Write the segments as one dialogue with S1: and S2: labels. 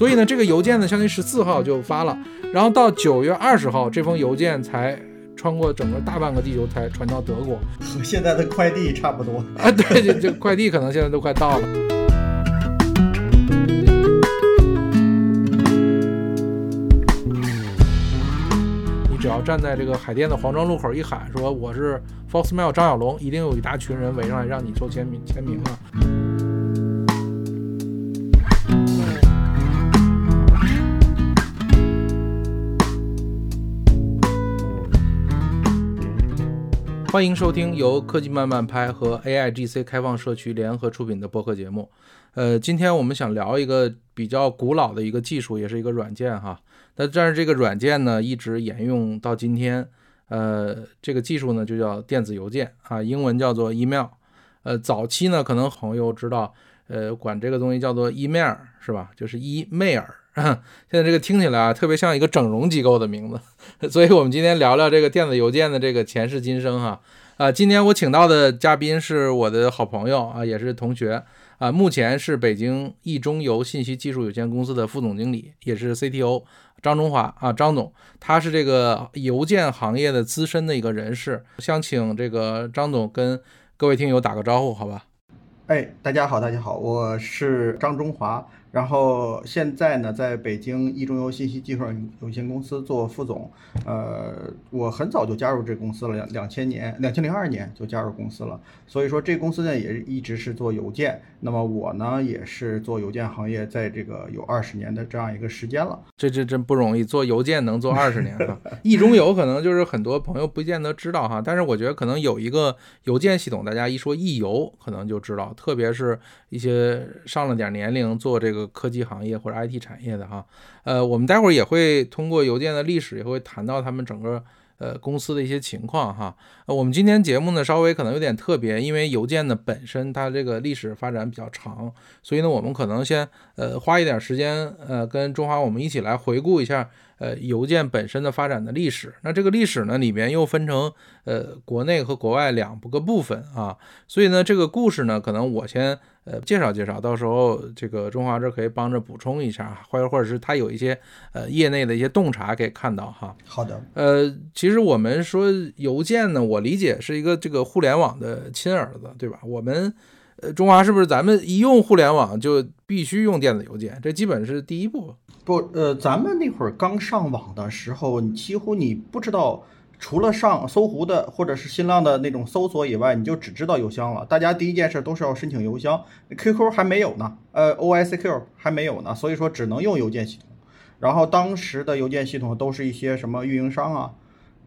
S1: 所以呢，这个邮件呢，相当于十四号就发了，然后到九月二十号，这封邮件才穿过整个大半个地球才传到德国，
S2: 和现在的快递差不多。
S1: 啊，对，这这快递可能现在都快到了。你只要站在这个海淀的黄庄路口一喊，说我是 Foxmail 张小龙，一定有一大群人围上来让你做签名签名啊。欢迎收听由科技慢慢拍和 AIGC 开放社区联合出品的播客节目。呃，今天我们想聊一个比较古老的一个技术，也是一个软件哈。那但是这个软件呢，一直沿用到今天。呃，这个技术呢就叫电子邮件啊，英文叫做 email。呃，早期呢，可能朋友知道，呃，管这个东西叫做 email 是吧？就是 email。现在这个听起来啊，特别像一个整容机构的名字，所以我们今天聊聊这个电子邮件的这个前世今生哈。啊，今天我请到的嘉宾是我的好朋友啊，也是同学啊，目前是北京易中邮信息技术有限公司的副总经理，也是 CTO 张中华啊，张总，他是这个邮件行业的资深的一个人士，想请这个张总跟各位听友打个招呼，好吧？
S2: 哎，大家好，大家好，我是张中华。然后现在呢，在北京易中游信息技术有限公司做副总。呃，我很早就加入这公司了，两两千年，两千零二年就加入公司了。所以说，这公司呢也一直是做邮件。那么我呢也是做邮件行业，在这个有二十年的这样一个时间了。
S1: 这这真不容易，做邮件能做二十年哈。易中游可能就是很多朋友不见得知道哈，但是我觉得可能有一个邮件系统，大家一说易邮可能就知道，特别是一些上了点年龄做这个。科技行业或者 IT 产业的哈，呃，我们待会儿也会通过邮件的历史，也会谈到他们整个呃公司的一些情况哈。我们今天节目呢稍微可能有点特别，因为邮件呢本身它这个历史发展比较长，所以呢我们可能先呃花一点时间呃跟中华我们一起来回顾一下呃邮件本身的发展的历史。那这个历史呢里面又分成呃国内和国外两个部分啊，所以呢这个故事呢可能我先。呃，介绍介绍，到时候这个中华这可以帮着补充一下，或者或者是他有一些呃业内的一些洞察可以看到哈。
S2: 好的，
S1: 呃，其实我们说邮件呢，我理解是一个这个互联网的亲儿子，对吧？我们呃中华是不是咱们一用互联网就必须用电子邮件？这基本是第一步。
S2: 不，呃，咱们那会儿刚上网的时候，几乎你不知道。除了上搜狐的或者是新浪的那种搜索以外，你就只知道邮箱了。大家第一件事都是要申请邮箱，QQ 还没有呢，呃，OICQ 还没有呢，所以说只能用邮件系统。然后当时的邮件系统都是一些什么运营商啊，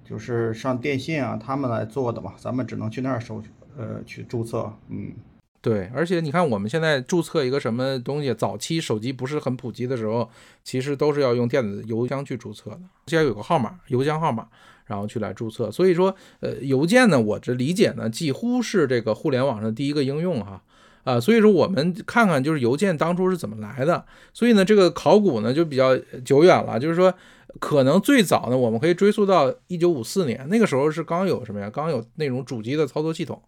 S2: 就是上电信啊他们来做的嘛，咱们只能去那儿收，呃，去注册，嗯。
S1: 对，而且你看，我们现在注册一个什么东西，早期手机不是很普及的时候，其实都是要用电子邮箱去注册的，先有个号码，邮箱号码，然后去来注册。所以说，呃，邮件呢，我这理解呢，几乎是这个互联网上第一个应用哈，啊，所以说我们看看就是邮件当初是怎么来的。所以呢，这个考古呢就比较久远了，就是说，可能最早呢，我们可以追溯到一九五四年，那个时候是刚有什么呀？刚有那种主机的操作系统。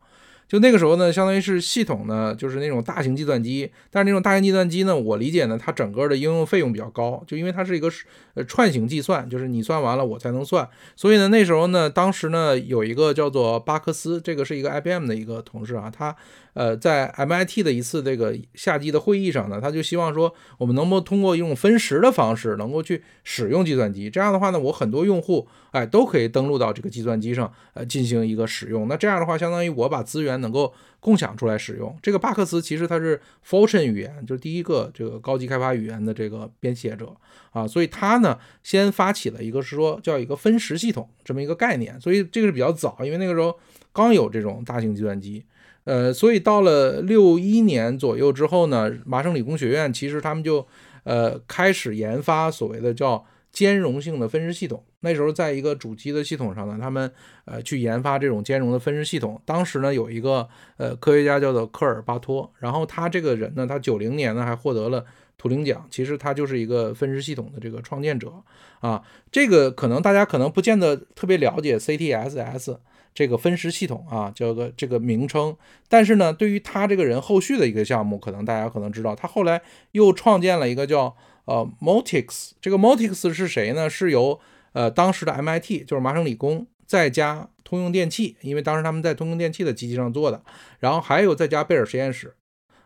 S1: 就那个时候呢，相当于是系统呢，就是那种大型计算机。但是那种大型计算机呢，我理解呢，它整个的应用费用比较高，就因为它是一个呃串行计算，就是你算完了我才能算。所以呢，那时候呢，当时呢有一个叫做巴克斯，这个是一个 IBM 的一个同事啊，他。呃，在 MIT 的一次这个夏季的会议上呢，他就希望说，我们能不能通过一种分时的方式，能够去使用计算机。这样的话呢，我很多用户哎都可以登录到这个计算机上，呃，进行一个使用。那这样的话，相当于我把资源能够共享出来使用。这个巴克斯其实它是 Fortran 语言，就是第一个这个高级开发语言的这个编写者啊，所以他呢先发起了一个是说叫一个分时系统这么一个概念。所以这个是比较早，因为那个时候刚有这种大型计算机。呃，所以到了六一年左右之后呢，麻省理工学院其实他们就呃开始研发所谓的叫兼容性的分时系统。那时候在一个主机的系统上呢，他们呃去研发这种兼容的分时系统。当时呢有一个呃科学家叫做科尔巴托，然后他这个人呢，他九零年呢还获得了图灵奖。其实他就是一个分时系统的这个创建者啊。这个可能大家可能不见得特别了解 CTSS。这个分时系统啊，叫个这个名称。但是呢，对于他这个人后续的一个项目，可能大家可能知道，他后来又创建了一个叫呃 Motix，。这个 Motix 是谁呢？是由呃当时的 MIT，就是麻省理工，再加通用电气，因为当时他们在通用电气的机器上做的，然后还有再加贝尔实验室。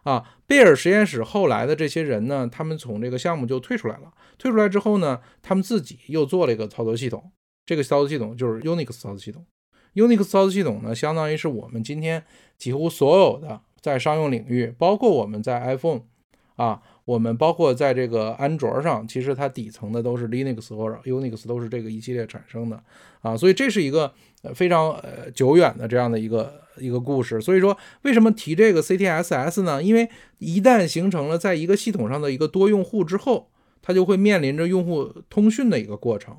S1: 啊，贝尔实验室后来的这些人呢，他们从这个项目就退出来了。退出来之后呢，他们自己又做了一个操作系统，这个操作系统就是 Unix 操作系统。Unix 操作系统呢，相当于是我们今天几乎所有的在商用领域，包括我们在 iPhone 啊，我们包括在这个安卓上，其实它底层的都是 Linux 或者 Unix，都是这个一系列产生的啊。所以这是一个非常呃久远的这样的一个一个故事。所以说，为什么提这个 CTSS 呢？因为一旦形成了在一个系统上的一个多用户之后，它就会面临着用户通讯的一个过程。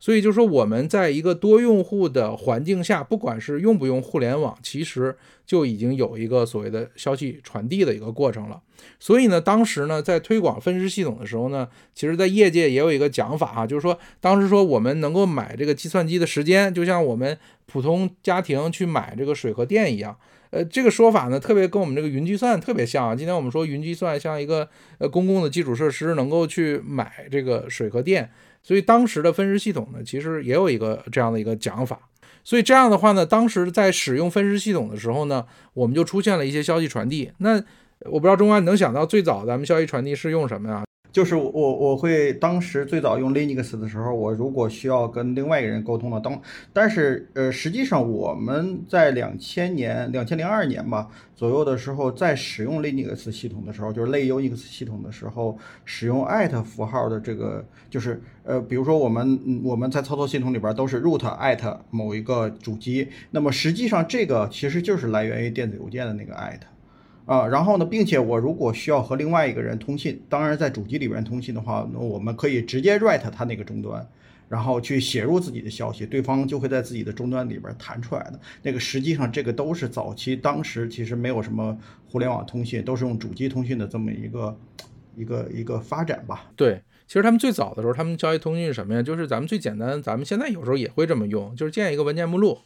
S1: 所以就是说，我们在一个多用户的环境下，不管是用不用互联网，其实就已经有一个所谓的消息传递的一个过程了。所以呢，当时呢，在推广分时系统的时候呢，其实在业界也有一个讲法哈，就是说，当时说我们能够买这个计算机的时间，就像我们普通家庭去买这个水和电一样。呃，这个说法呢，特别跟我们这个云计算特别像啊。今天我们说云计算像一个呃公共的基础设施，能够去买这个水和电。所以当时的分时系统呢，其实也有一个这样的一个讲法。所以这样的话呢，当时在使用分时系统的时候呢，我们就出现了一些消息传递。那我不知道中安你能想到最早咱们消息传递是用什么呀？
S2: 就是我我会当时最早用 Linux 的时候，我如果需要跟另外一个人沟通了，当但是呃实际上我们在两千年两千零二年吧左右的时候，在使用 Linux 系统的时候，就是类 Unix 系统的时候，使用 at 符号的这个就是呃比如说我们我们在操作系统里边都是 root at 某一个主机，那么实际上这个其实就是来源于电子邮件的那个 at。啊，然后呢，并且我如果需要和另外一个人通信，当然在主机里边通信的话，那我们可以直接 write 它那个终端，然后去写入自己的消息，对方就会在自己的终端里边弹出来的。那个实际上这个都是早期当时其实没有什么互联网通信，都是用主机通讯的这么一个一个一个发展吧。
S1: 对，其实他们最早的时候，他们交易通讯是什么呀？就是咱们最简单，咱们现在有时候也会这么用，就是建一个文件目录。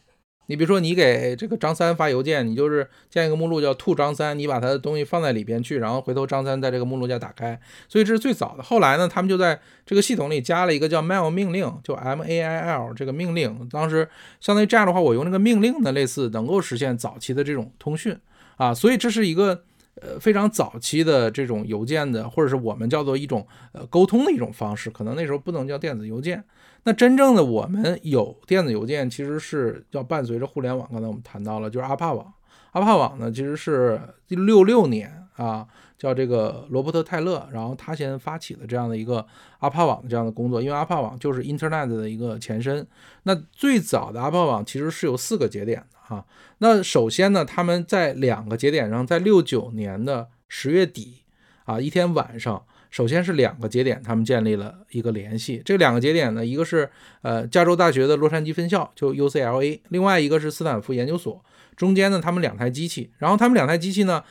S1: 你比如说，你给这个张三发邮件，你就是建一个目录叫“兔张三”，你把他的东西放在里边去，然后回头张三在这个目录下打开。所以这是最早的。后来呢，他们就在这个系统里加了一个叫 mail 命令，就 M A I L 这个命令。当时相当于这样的话，我用这个命令呢，类似能够实现早期的这种通讯啊。所以这是一个呃非常早期的这种邮件的，或者是我们叫做一种呃沟通的一种方式。可能那时候不能叫电子邮件。那真正的我们有电子邮件，其实是要伴随着互联网。刚才我们谈到了，就是阿帕网。阿帕网呢，其实是六六年啊，叫这个罗伯特泰勒，然后他先发起的这样的一个阿帕网的这样的工作。因为阿帕网就是 Internet 的一个前身。那最早的阿帕网其实是有四个节点的哈。那首先呢，他们在两个节点上，在六九年的十月底啊，一天晚上。首先是两个节点，他们建立了一个联系。这两个节点呢，一个是呃加州大学的洛杉矶分校，就 UCLA；另外一个是斯坦福研究所。中间呢，他们两台机器，然后他们两台机器呢，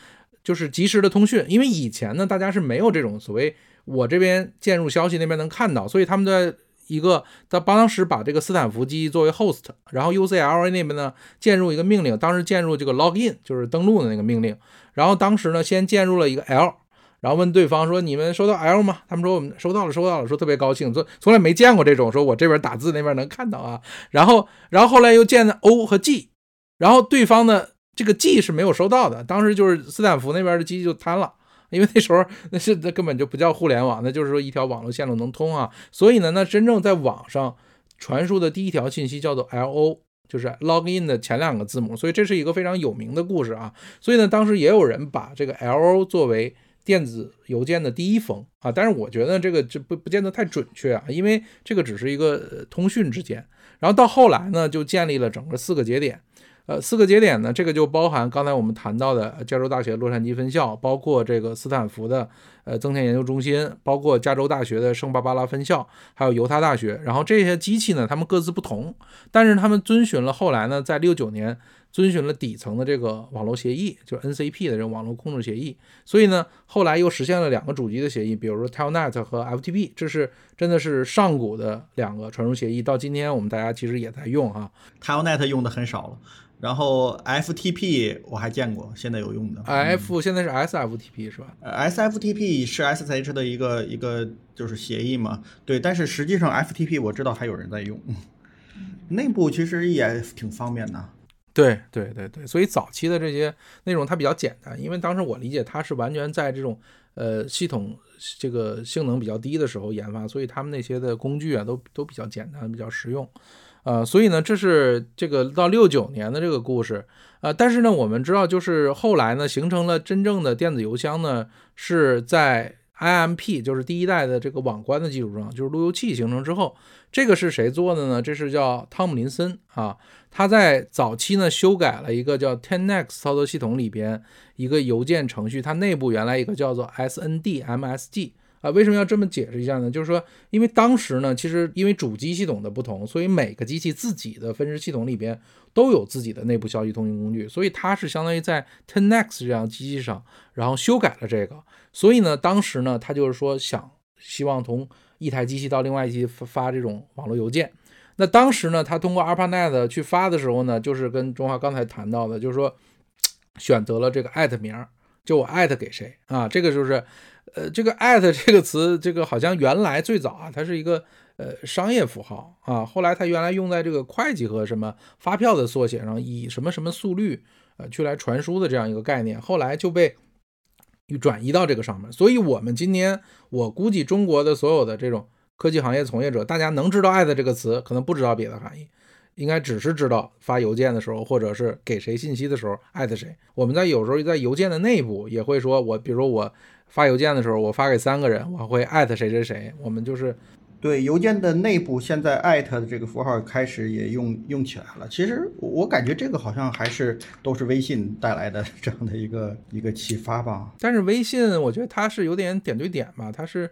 S1: 就是及时的通讯。因为以前呢，大家是没有这种所谓我这边建入消息，那边能看到，所以他们在一个在当时把这个斯坦福机作为 host，然后 UCLA 那边呢建入一个命令，当时建入这个 login 就是登录的那个命令，然后当时呢先建入了一个 L。然后问对方说：“你们收到 L 吗？”他们说：“我们收到了，收到了。”说特别高兴，说从来没见过这种，说我这边打字那边能看到啊。然后，然后后来又见了 O 和 G，然后对方呢这个 G 是没有收到的。当时就是斯坦福那边的机器就瘫了，因为那时候那是那根本就不叫互联网，那就是说一条网络线路能通啊。所以呢，那真正在网上传输的第一条信息叫做 LO，就是 login 的前两个字母。所以这是一个非常有名的故事啊。所以呢，当时也有人把这个 LO 作为电子邮件的第一封啊，但是我觉得这个就不不见得太准确啊，因为这个只是一个通讯之间。然后到后来呢，就建立了整个四个节点，呃，四个节点呢，这个就包含刚才我们谈到的加州大学洛杉矶分校，包括这个斯坦福的呃增田研究中心，包括加州大学的圣巴巴拉分校，还有犹他大学。然后这些机器呢，它们各自不同，但是他们遵循了后来呢，在六九年遵循了底层的这个网络协议，就是 NCP 的这种网络控制协议。所以呢，后来又实现了两个主机的协议，比如说 Telnet 和 FTP，这是真的是上古的两个传输协议。到今天我们大家其实也在用哈
S2: ，Telnet 用的很少了。然后 FTP 我还见过，现在有用的。
S1: F 现在是 SFTP 是吧
S2: ？SFTP 是 SSH 的一个一个就是协议嘛？对，但是实际上 FTP 我知道还有人在用，内部其实也挺方便的。
S1: 对对对对，所以早期的这些内容它比较简单，因为当时我理解它是完全在这种呃系统这个性能比较低的时候研发，所以他们那些的工具啊都都比较简单，比较实用。呃，所以呢，这是这个到六九年的这个故事，呃，但是呢，我们知道，就是后来呢，形成了真正的电子邮箱呢，是在 IMP，就是第一代的这个网关的基础上，就是路由器形成之后，这个是谁做的呢？这是叫汤姆林森啊，他在早期呢修改了一个叫 Tenex 操作系统里边一个邮件程序，它内部原来一个叫做 SND-MSG。啊，为什么要这么解释一下呢？就是说，因为当时呢，其实因为主机系统的不同，所以每个机器自己的分支系统里边都有自己的内部消息通讯工具，所以它是相当于在 Tenex 这样机器上，然后修改了这个。所以呢，当时呢，他就是说想希望从一台机器到另外一机器发这种网络邮件。那当时呢，他通过 ARPANET 去发的时候呢，就是跟中华刚才谈到的，就是说选择了这个艾特名，就我艾特给谁啊？这个就是。呃，这个艾特这个词，这个好像原来最早啊，它是一个呃商业符号啊，后来它原来用在这个会计和什么发票的缩写上，以什么什么速率呃去来传输的这样一个概念，后来就被转移到这个上面。所以，我们今天我估计中国的所有的这种科技行业从业者，大家能知道艾特这个词，可能不知道别的含义，应该只是知道发邮件的时候，或者是给谁信息的时候艾特谁。我们在有时候在邮件的内部也会说，我比如说我。发邮件的时候，我发给三个人，我会艾特谁谁谁。我们就是
S2: 对邮件的内部，现在艾特的这个符号开始也用用起来了。其实我感觉这个好像还是都是微信带来的这样的一个一个启发吧。
S1: 但是微信，我觉得它是有点点对点吧，它是。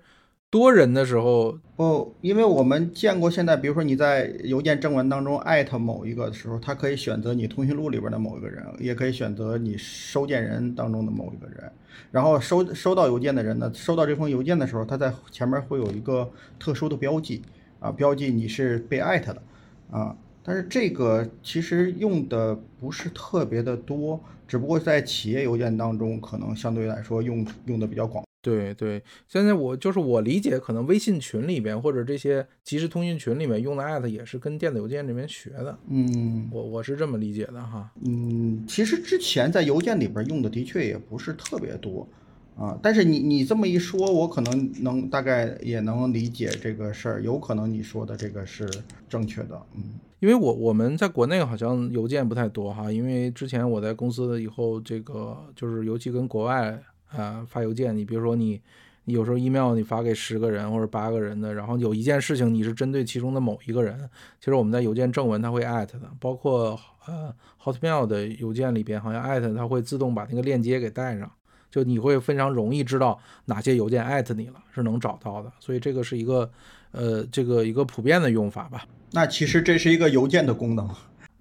S1: 多人的时候，
S2: 不，因为我们见过现在，比如说你在邮件正文当中艾特某一个的时候，它可以选择你通讯录里边的某一个人，也可以选择你收件人当中的某一个人。然后收收到邮件的人呢，收到这封邮件的时候，他在前面会有一个特殊的标记啊，标记你是被艾特的啊。但是这个其实用的不是特别的多，只不过在企业邮件当中，可能相对来说用用的比较广。
S1: 对对，现在我就是我理解，可能微信群里边或者这些即时通讯群里面用的艾特也是跟电子邮件这边学的。
S2: 嗯，
S1: 我我是这么理解的哈。
S2: 嗯，其实之前在邮件里边用的的确也不是特别多啊，但是你你这么一说，我可能能大概也能理解这个事儿，有可能你说的这个是正确的。嗯，
S1: 因为我我们在国内好像邮件不太多哈，因为之前我在公司以后，这个就是尤其跟国外。啊，发邮件，你比如说你，你有时候 email 你发给十个人或者八个人的，然后有一件事情你是针对其中的某一个人，其实我们在邮件正文它会 at 的，包括呃 hotmail 的邮件里边好像 at 它会自动把那个链接给带上，就你会非常容易知道哪些邮件 at 你了，是能找到的，所以这个是一个呃这个一个普遍的用法吧。
S2: 那其实这是一个邮件的功能。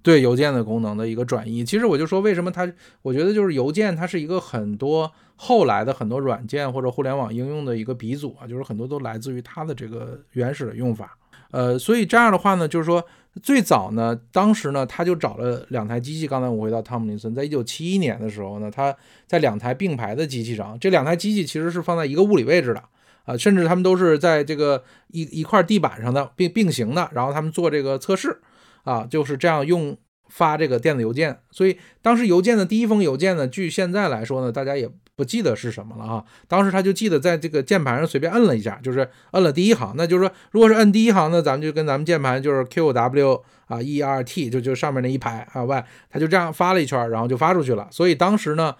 S1: 对邮件的功能的一个转移，其实我就说为什么它，我觉得就是邮件它是一个很多后来的很多软件或者互联网应用的一个鼻祖啊，就是很多都来自于它的这个原始的用法。呃，所以这样的话呢，就是说最早呢，当时呢，他就找了两台机器。刚才我回到汤姆林森，在一九七一年的时候呢，他在两台并排的机器上，这两台机器其实是放在一个物理位置的啊，甚至他们都是在这个一一块地板上的并并行的，然后他们做这个测试。啊，就是这样用发这个电子邮件，所以当时邮件的第一封邮件呢，据现在来说呢，大家也不记得是什么了啊。当时他就记得在这个键盘上随便摁了一下，就是摁了第一行，那就是说，如果是摁第一行呢，咱们就跟咱们键盘就是 Q W 啊 E R T，就就上面那一排啊 Y，他就这样发了一圈，然后就发出去了。所以当时呢，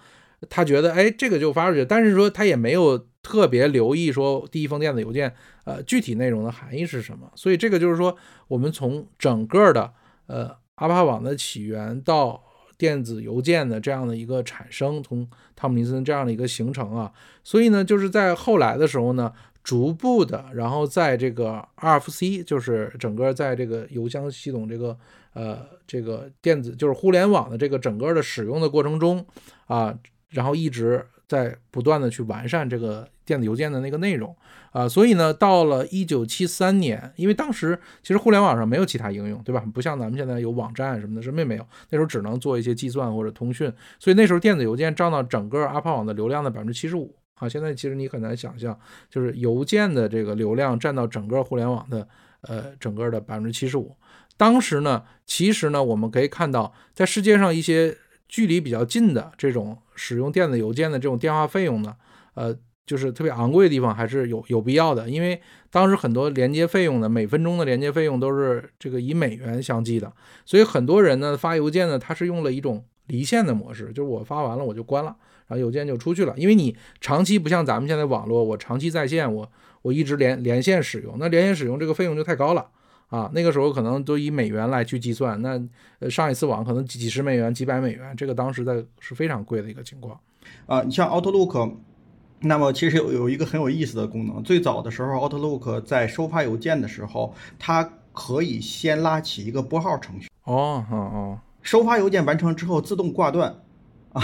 S1: 他觉得哎，这个就发出去，但是说他也没有特别留意说第一封电子邮件呃具体内容的含义是什么。所以这个就是说，我们从整个的呃，阿帕网的起源到电子邮件的这样的一个产生，从汤姆林森这样的一个形成啊，所以呢，就是在后来的时候呢，逐步的，然后在这个 RFC，就是整个在这个邮箱系统这个呃这个电子就是互联网的这个整个的使用的过程中啊，然后一直在不断的去完善这个电子邮件的那个内容啊，所以呢，到了一九七三年，因为当时其实互联网上没有其他应用，对吧？不像咱们现在有网站什么的，什么也没有，那时候只能做一些计算或者通讯，所以那时候电子邮件占到整个阿帕网的流量的百分之七十五。啊，现在其实你很难想象，就是邮件的这个流量占到整个互联网的呃整个的百分之七十五。当时呢，其实呢，我们可以看到，在世界上一些距离比较近的这种使用电子邮件的这种电话费用呢，呃，就是特别昂贵的地方还是有有必要的，因为当时很多连接费用呢，每分钟的连接费用都是这个以美元相计的，所以很多人呢发邮件呢，他是用了一种离线的模式，就是我发完了我就关了。然后邮件就出去了，因为你长期不像咱们现在网络，我长期在线，我我一直连连线使用，那连线使用这个费用就太高了啊。那个时候可能都以美元来去计算，那呃上一次网可能几十美元、几百美元，这个当时在是非常贵的一个情况
S2: 啊。你像 Outlook，那么其实有有一个很有意思的功能，最早的时候 Outlook 在收发邮件的时候，它可以先拉起一个拨号程序
S1: 哦哦哦，
S2: 收发邮件完成之后自动挂断。啊，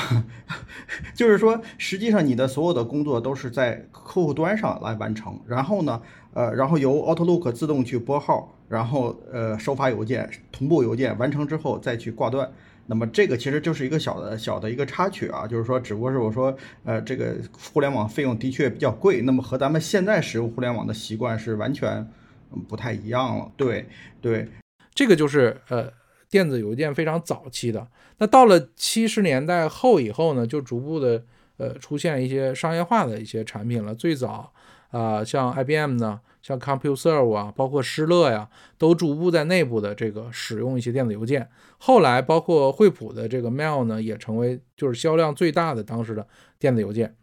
S2: 就是说，实际上你的所有的工作都是在客户端上来完成，然后呢，呃，然后由 Outlook 自动去拨号，然后呃收发邮件、同步邮件完成之后再去挂断。那么这个其实就是一个小的小的一个插曲啊，就是说，只不过是我说，呃，这个互联网费用的确比较贵，那么和咱们现在使用互联网的习惯是完全不太一样了。对对，
S1: 这个就是呃。电子邮件非常早期的，那到了七十年代后以后呢，就逐步的呃出现一些商业化的一些产品了。最早啊，像 IBM 呢，像 CompuServe 啊，包括施乐呀，都逐步在内部的这个使用一些电子邮件。后来包括惠普的这个 Mail 呢，也成为就是销量最大的当时的电子邮件。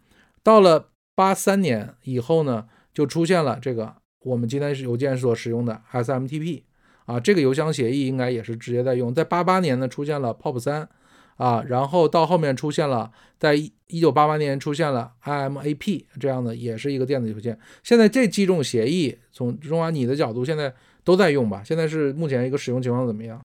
S1: 到了八三年以后呢，就出现了这个我们今天是邮件所使用的 SMTP。啊，这个邮箱协议应该也是直接在用。在八八年呢，出现了 POP 三，啊，然后到后面出现了，在一九八八年出现了 IMAP 这样的，也是一个电子邮件。现在这几种协议，从中华你的角度，现在都在用吧？现在是目前一个使用情况怎么样？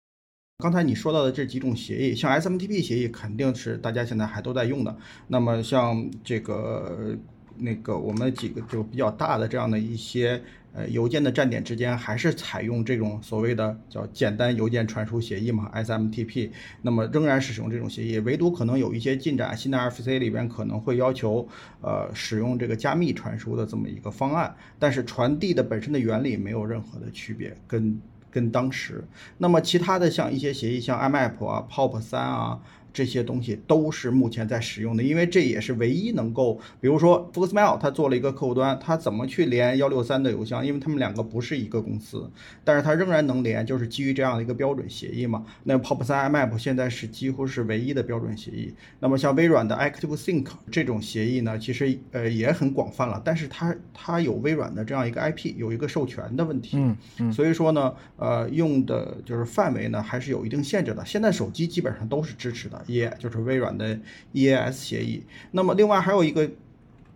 S2: 刚才你说到的这几种协议，像 SMTP 协议肯定是大家现在还都在用的。那么像这个那个我们几个就比较大的这样的一些。呃，邮件的站点之间还是采用这种所谓的叫简单邮件传输协议嘛，SMTP。那么仍然使用这种协议，唯独可能有一些进展，新的 RFC 里边可能会要求呃使用这个加密传输的这么一个方案，但是传递的本身的原理没有任何的区别，跟跟当时。那么其他的像一些协议，像 IMAP 啊、POP 三啊。这些东西都是目前在使用的，因为这也是唯一能够，比如说 Foxmail，它做了一个客户端，它怎么去连幺六三的邮箱？因为他们两个不是一个公司，但是它仍然能连，就是基于这样的一个标准协议嘛。那 POP3 IMAP 现在是几乎是唯一的标准协议。那么像微软的 ActiveSync 这种协议呢，其实呃也很广泛了，但是它它有微软的这样一个 IP，有一个授权的问题。
S1: 嗯嗯。
S2: 所以说呢，呃，用的就是范围呢还是有一定限制的。现在手机基本上都是支持的。也就是微软的 EAS 协议。那么，另外还有一个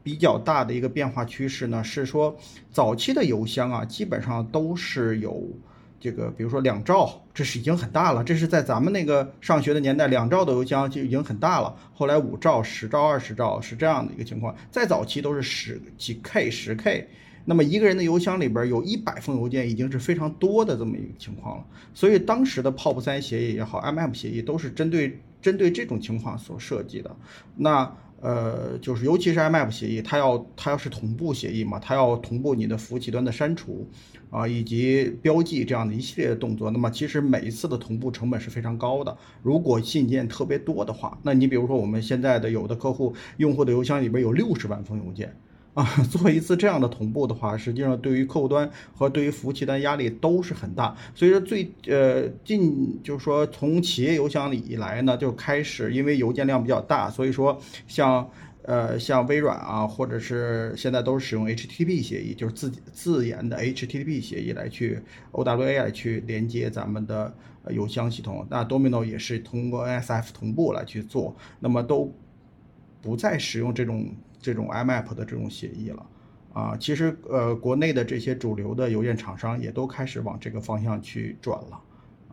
S2: 比较大的一个变化趋势呢，是说早期的邮箱啊，基本上都是有这个，比如说两兆，这是已经很大了。这是在咱们那个上学的年代，两兆的邮箱就已经很大了。后来五兆、十兆、二十兆是这样的一个情况。再早期都是十几 K、十 K。那么一个人的邮箱里边有一百封邮件，已经是非常多的这么一个情况了。所以当时的 POP 三协议也好，IMAP 协议都是针对。针对这种情况所设计的，那呃，就是尤其是 IMAP 协议，它要它要是同步协议嘛，它要同步你的服务器端的删除啊，以及标记这样的一系列的动作。那么其实每一次的同步成本是非常高的。如果信件特别多的话，那你比如说我们现在的有的客户用户的邮箱里边有六十万封邮件。啊，做一次这样的同步的话，实际上对于客户端和对于服务器端压力都是很大。所以说最呃近就是说从企业邮箱里以来呢，就开始因为邮件量比较大，所以说像呃像微软啊，或者是现在都是使用 HTTP 协议，就是自自研的 HTTP 协议来去 OWA 来去连接咱们的邮箱系统。那 Domino 也是通过 NSF 同步来去做，那么都不再使用这种。这种 IMAP 的这种协议了，啊，其实呃，国内的这些主流的邮件厂商也都开始往这个方向去转了，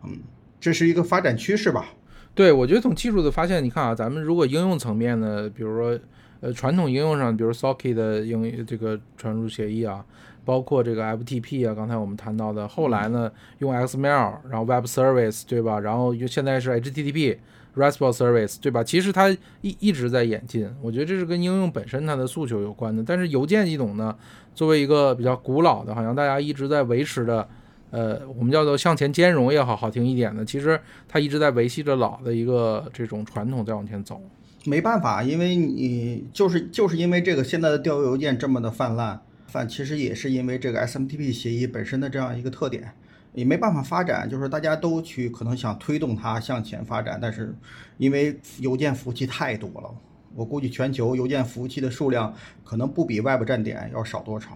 S2: 嗯，这是一个发展趋势吧？
S1: 对，我觉得从技术的发现，你看啊，咱们如果应用层面呢，比如说呃传统应用上，比如 Socket 的应这个传输协议啊，包括这个 FTP 啊，刚才我们谈到的，后来呢用 XML，然后 Web Service 对吧？然后又现在是 HTTP RESTful Service 对吧？其实它一一直在演进，我觉得这是跟应用本身它的诉求有关的。但是邮件系统呢，作为一个比较古老的，好像大家一直在维持的。呃，我们叫做向前兼容也好好听一点的，其实它一直在维系着老的一个这种传统在往前走。
S2: 没办法，因为你就是就是因为这个现在的调用邮件这么的泛滥，泛其实也是因为这个 SMTP 协议本身的这样一个特点，也没办法发展。就是大家都去可能想推动它向前发展，但是因为邮件服务器太多了，我估计全球邮件服务器的数量可能不比 Web 站点要少多少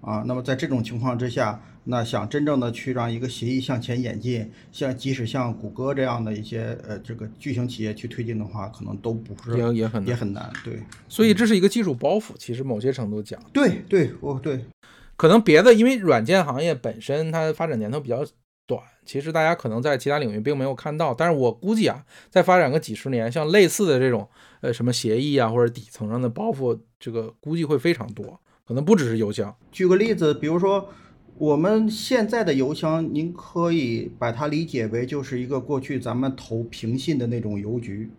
S2: 啊。那么在这种情况之下。那想真正的去让一个协议向前演进，像即使像谷歌这样的一些呃这个巨型企业去推进的话，可能都不是
S1: 也也很
S2: 也很难。对，
S1: 所以这是一个技术包袱。其实某些程度讲，
S2: 对对哦对，
S1: 可能别的因为软件行业本身它发展年头比较短，其实大家可能在其他领域并没有看到。但是我估计啊，再发展个几十年，像类似的这种呃什么协议啊或者底层上的包袱，这个估计会非常多，可能不只是邮箱。
S2: 举个例子，比如说。我们现在的邮箱，您可以把它理解为就是一个过去咱们投平信的那种邮局，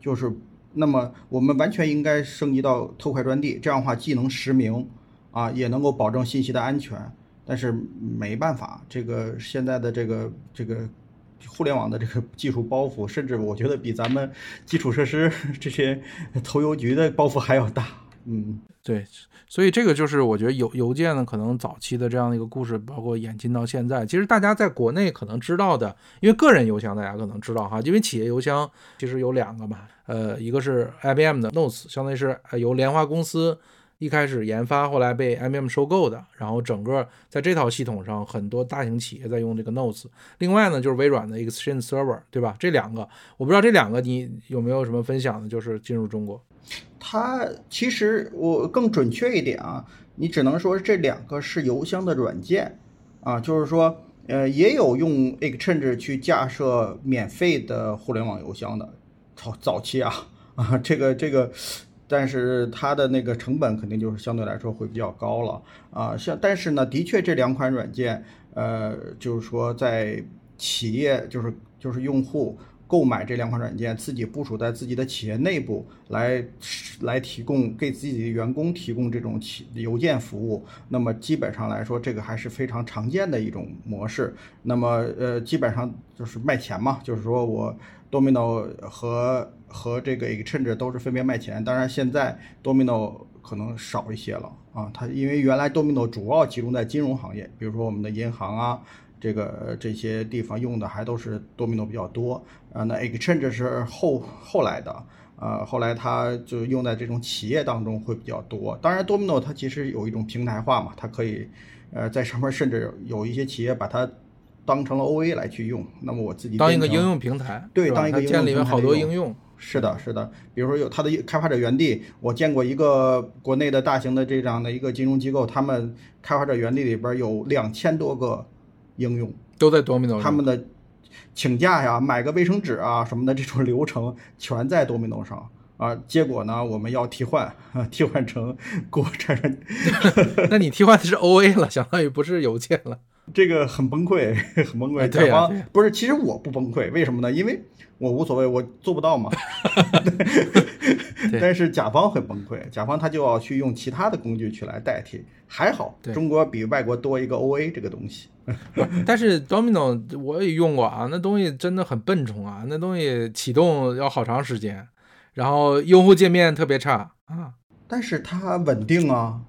S2: 就是那么我们完全应该升级到特快专递，这样的话既能实名啊，也能够保证信息的安全。但是没办法，这个现在的这个这个互联网的这个技术包袱，甚至我觉得比咱们基础设施这些投邮局的包袱还要大。嗯，
S1: 对。所以这个就是我觉得邮邮件呢，可能早期的这样的一个故事，包括演进到现在，其实大家在国内可能知道的，因为个人邮箱大家可能知道哈，因为企业邮箱其实有两个嘛，呃，一个是 IBM 的 Notes，相当于是由莲花公司一开始研发，后来被 IBM 收购的，然后整个在这套系统上，很多大型企业在用这个 Notes。另外呢，就是微软的 Exchange Server，对吧？这两个我不知道这两个你有没有什么分享的，就是进入中国。
S2: 它其实我更准确一点啊，你只能说这两个是邮箱的软件啊，就是说，呃，也有用 Exchange 去架设免费的互联网邮箱的，早早期啊啊，这个这个，但是它的那个成本肯定就是相对来说会比较高了啊，像但是呢，的确这两款软件，呃，就是说在企业就是就是用户。购买这两款软件，自己部署在自己的企业内部，来来提供给自己的员工提供这种企邮件服务。那么基本上来说，这个还是非常常见的一种模式。那么呃，基本上就是卖钱嘛，就是说我 Domino 和和这个 Exchange 都是分别卖钱。当然现在 Domino 可能少一些了啊，它因为原来 Domino 主要集中在金融行业，比如说我们的银行啊。这个这些地方用的还都是多米诺比较多啊，那 Exchange 是后后来的啊，后来它就用在这种企业当中会比较多。当然，多米诺它其实有一种平台化嘛，它可以呃在上面甚至有一些企业把它当成了 OA 来去用。那么我自己
S1: 当一个应用平台，
S2: 对，当一个
S1: 建立了好多应用。
S2: 是的，是的。比如说有它的开发者园地，我见过一个国内的大型的这样的一个金融机构，他们开发者园地里边有两千多个。应用
S1: 都在多米诺，
S2: 他们的请假呀、买个卫生纸啊什么的这种 流程全在多米诺上啊。结果呢，我们要替换，替换成国产人。
S1: 那你替换的是 OA 了，相当于不是邮件了。
S2: 这个很崩溃，很崩溃。
S1: 对
S2: 方，不是，其实我不崩溃，为什么呢？因为我无所谓，我做不到嘛。但是甲方很崩溃，甲方他就要去用其他的工具去来代替。还好，中国比外国多一个 OA 这个东西。
S1: 但是 Domino 我也用过啊，那东西真的很笨重啊，那东西启动要好长时间，然后用户界面特别差啊。
S2: 但是它稳定啊，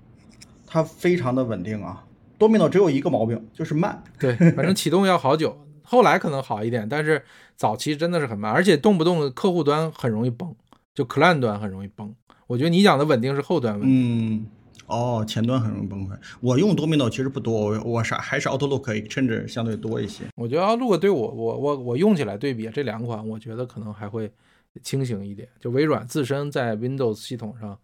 S2: 它非常的稳定啊。Domino 只有一个毛病，就是慢。
S1: 对，反正启动要好久。后来可能好一点，但是早期真的是很慢，而且动不动客户端很容易崩，就 Client 端很容易崩。我觉得你讲的稳定是后端问题。
S2: 嗯，哦，前端很容易崩溃。我用 Domino 其实不多，我我啥还是 Outlook 甚至相对多一些。
S1: 我觉得 Outlook 对我我我我用起来对比这两款，我觉得可能还会清醒一点。就微软自身在 Windows 系统上。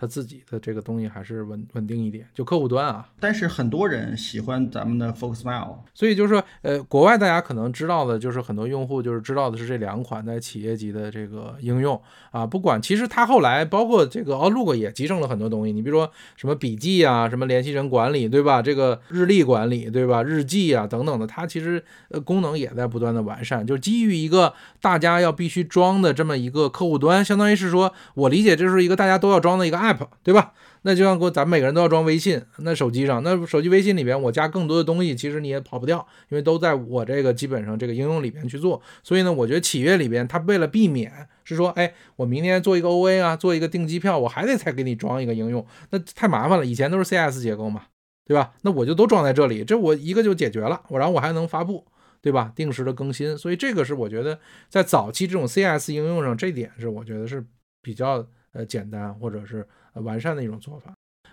S1: 它自己的这个东西还是稳稳定一点，就客户端啊。
S2: 但是很多人喜欢咱们的 Focusmail，
S1: 所以就是说，呃，国外大家可能知道的，就是很多用户就是知道的是这两款在企业级的这个应用啊。不管其实它后来包括这个 Outlook 也集成了很多东西，你比如说什么笔记啊，什么联系人管理，对吧？这个日历管理，对吧？日记啊等等的，它其实呃功能也在不断的完善，就是基于一个大家要必须装的这么一个客户端，相当于是说我理解这是一个大家都要装的一个 App，app 对吧？那就像我咱们每个人都要装微信，那手机上，那手机微信里边我加更多的东西，其实你也跑不掉，因为都在我这个基本上这个应用里边去做。所以呢，我觉得企业里边它为了避免是说，哎，我明天做一个 OA 啊，做一个订机票，我还得再给你装一个应用，那太麻烦了。以前都是 CS 结构嘛，对吧？那我就都装在这里，这我一个就解决了，我然后我还能发布，对吧？定时的更新，所以这个是我觉得在早期这种 CS 应用上，这点是我觉得是比较呃简单或者是。完善的一种做法，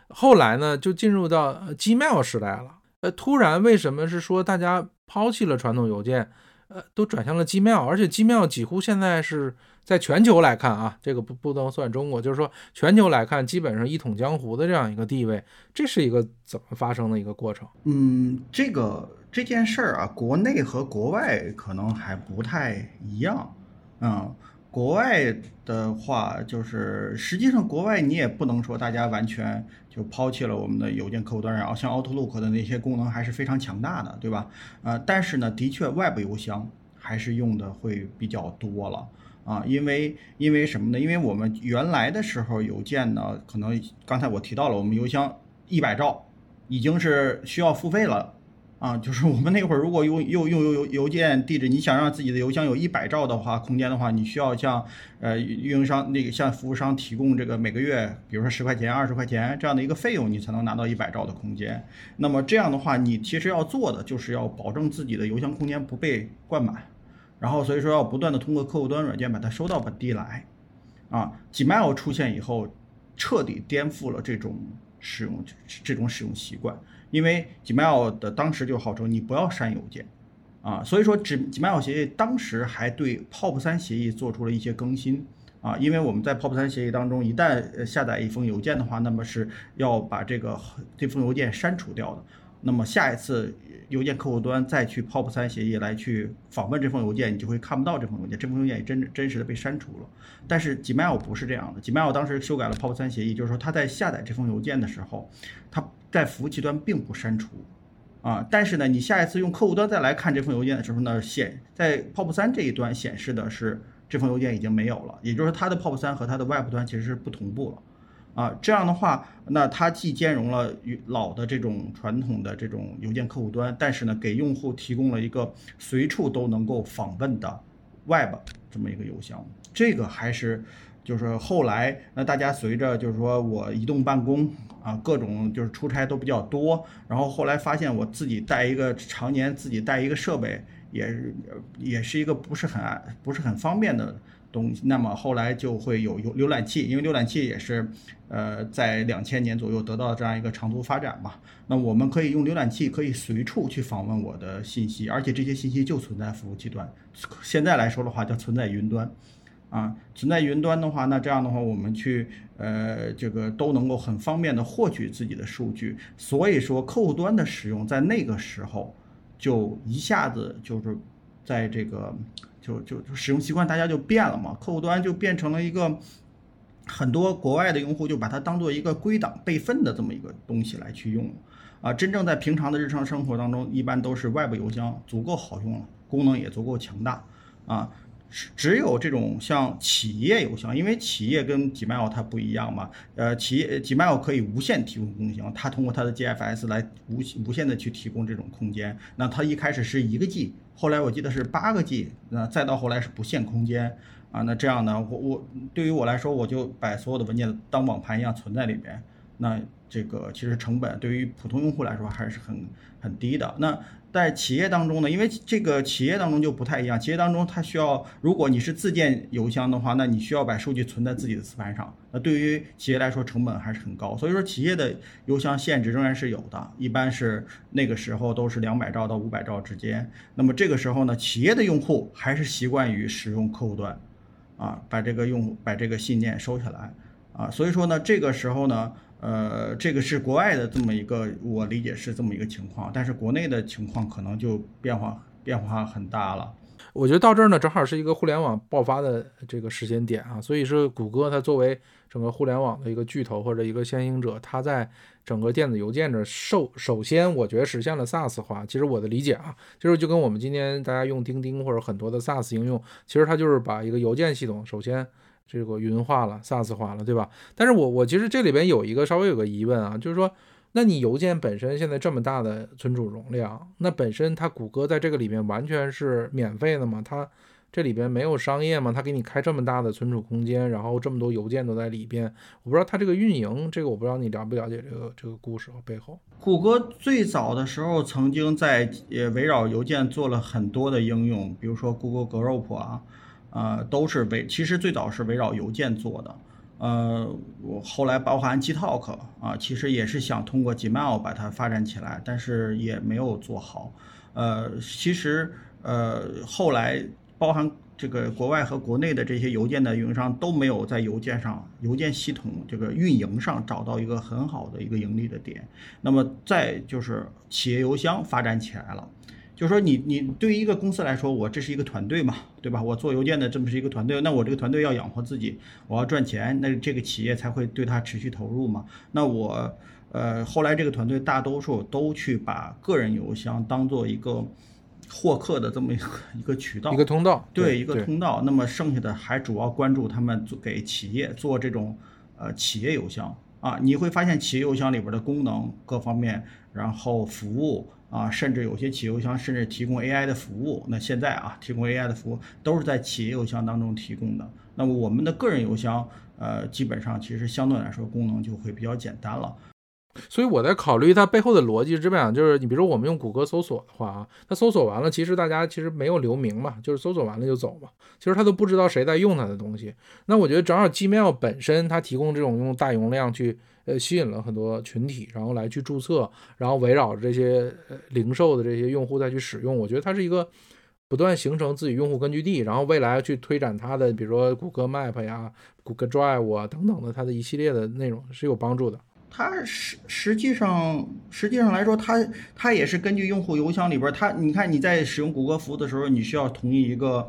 S1: 后来呢，就进入到 Gmail 时代了。呃，突然为什么是说大家抛弃了传统邮件，呃，都转向了 Gmail，而且 Gmail 几乎现在是在全球来看啊，这个不不能算中国，就是说全球来看，基本上一统江湖的这样一个地位，这是一个怎么发生的一个过程？
S2: 嗯，这个这件事儿啊，国内和国外可能还不太一样，嗯。国外的话，就是实际上国外你也不能说大家完全就抛弃了我们的邮件客户端，然后像 Outlook 的那些功能还是非常强大的，对吧？呃，但是呢，的确外部邮箱还是用的会比较多了啊，因为因为什么呢？因为我们原来的时候邮件呢，可能刚才我提到了，我们邮箱一百兆已经是需要付费了。啊，就是我们那会儿，如果用用用邮邮件地址，你想让自己的邮箱有一百兆的话，空间的话，你需要向呃运营商那个向服务商提供这个每个月，比如说十块钱、二十块钱这样的一个费用，你才能拿到一百兆的空间。那么这样的话，你其实要做的就是要保证自己的邮箱空间不被灌满，然后所以说要不断的通过客户端软件把它收到本地来。啊，Gmail 出现以后，彻底颠覆了这种使用这种使用习惯。因为 Gmail 的当时就号称你不要删邮件，啊，所以说 G Gmail 协议当时还对 POP 三协议做出了一些更新，啊，因为我们在 POP 三协议当中，一旦下载一封邮件的话，那么是要把这个这封邮件删除掉的。那么下一次邮件客户端再去 POP 三协议来去访问这封邮件，你就会看不到这封邮件，这封邮件也真真实的被删除了。但是 Gmail 不是这样的，Gmail 当时修改了 POP 三协议，就是说它在下载这封邮件的时候，它在服务器端并不删除，啊，但是呢，你下一次用客户端再来看这封邮件的时候呢，显在 POP 三这一端显示的是这封邮件已经没有了，也就是说它的 POP 三和它的 Web 端其实是不同步了。啊，这样的话，那它既兼容了老的这种传统的这种邮件客户端，但是呢，给用户提供了一个随处都能够访问的 Web 这么一个邮箱。这个还是就是后来那大家随着就是说我移动办公啊，各种就是出差都比较多，然后后来发现我自己带一个常年自己带一个设备，也是也是一个不是很不是很方便的。东西，那么后来就会有有浏览器，因为浏览器也是，呃，在两千年左右得到这样一个长足发展嘛。那我们可以用浏览器，可以随处去访问我的信息，而且这些信息就存在服务器端。现在来说的话，叫存在云端，啊，存在云端的话，那这样的话，我们去，呃，这个都能够很方便的获取自己的数据。所以说，客户端的使用在那个时候，就一下子就是在这个。就就就使用习惯大家就变了嘛，客户端就变成了一个很多国外的用户就把它当做一个归档备份的这么一个东西来去用，啊，真正在平常的日常生活当中，一般都是外部邮箱足够好用了，功能也足够强大，啊。只只有这种像企业邮箱，因为企业跟 Gmail 它不一样嘛，呃，企业 Gmail 可以无限提供功能，它通过它的 GFS 来无无限的去提供这种空间。那它一开始是一个 G，后来我记得是八个 G，那再到后来是不限空间啊。那这样呢，我我对于我来说，我就把所有的文件当网盘一样存在里边。那这个其实成本对于普通用户来说还是很很低的。那在企业当中呢，因为这个企业当中就不太一样，企业当中它需要，如果你是自建邮箱的话，那你需要把数据存在自己的磁盘上，那对于企业来说成本还是很高。所以说企业的邮箱限制仍然是有的，一般是那个时候都是两百兆到五百兆之间。那么这个时候呢，企业的用户还是习惯于使用客户端，啊，把这个用把这个信件收下来。啊，所以说呢，这个时候呢，呃，这个是国外的这么一个，我理解是这么一个情况，但是国内的情况可能就变化变化很大了。
S1: 我觉得到这儿呢，正好是一个互联网爆发的这个时间点啊，所以是谷歌它作为整个互联网的一个巨头或者一个先行者，它在整个电子邮件这首首先，我觉得实现了 SaaS 化。其实我的理解啊，就是就跟我们今天大家用钉钉或者很多的 SaaS 应用，其实它就是把一个邮件系统首先这个云化了、SaaS 化了，对吧？但是我我其实这里边有一个稍微有个疑问啊，就是说。那你邮件本身现在这么大的存储容量，那本身它谷歌在这个里面完全是免费的吗？它这里边没有商业吗？它给你开这么大的存储空间，然后这么多邮件都在里边，我不知道它这个运营，这个我不知道你了不了解这个这个故事和背后。
S2: 谷歌最早的时候曾经在也围绕邮件做了很多的应用，比如说 Google Group 啊，呃，都是围，其实最早是围绕邮件做的。呃，我后来包含 Gtalk 啊，其实也是想通过 Gmail 把它发展起来，但是也没有做好。呃，其实呃后来包含这个国外和国内的这些邮件的运营商都没有在邮件上、邮件系统这个运营上找到一个很好的一个盈利的点。那么再就是企业邮箱发展起来了。就是说，你你对于一个公司来说，我这是一个团队嘛，对吧？我做邮件的这么是一个团队，那我这个团队要养活自己，我要赚钱，那这个企业才会对它持续投入嘛。那我，呃，后来这个团队大多数都去把个人邮箱当做一个获客的这么一个一个渠道，
S1: 一个通道，
S2: 对，一个通道。那么剩下的还主要关注他们做给企业做这种呃企业邮箱啊，你会发现企业邮箱里边的功能各方面，然后服务。啊，甚至有些企业邮箱甚至提供 AI 的服务。那现在啊，提供 AI 的服务都是在企业邮箱当中提供的。那么我们的个人邮箱，呃，基本上其实相对来说功能就会比较简单了。
S1: 所以我在考虑它背后的逻辑，基本上就是你比如说我们用谷歌搜索的话啊，它搜索完了，其实大家其实没有留名嘛，就是搜索完了就走嘛，其实他都不知道谁在用它的东西。那我觉得正好 Gmail 本身它提供这种用大容量去。呃，吸引了很多群体，然后来去注册，然后围绕着这些呃零售的这些用户再去使用。我觉得它是一个不断形成自己用户根据地，然后未来去推展它的，比如说谷歌 Map 呀、谷歌 Drive 啊等等的，它的一系列的内容是有帮助的。
S2: 它实实际上实际上来说，它它也是根据用户邮箱里边，它你看你在使用谷歌服务的时候，你需要同意一个。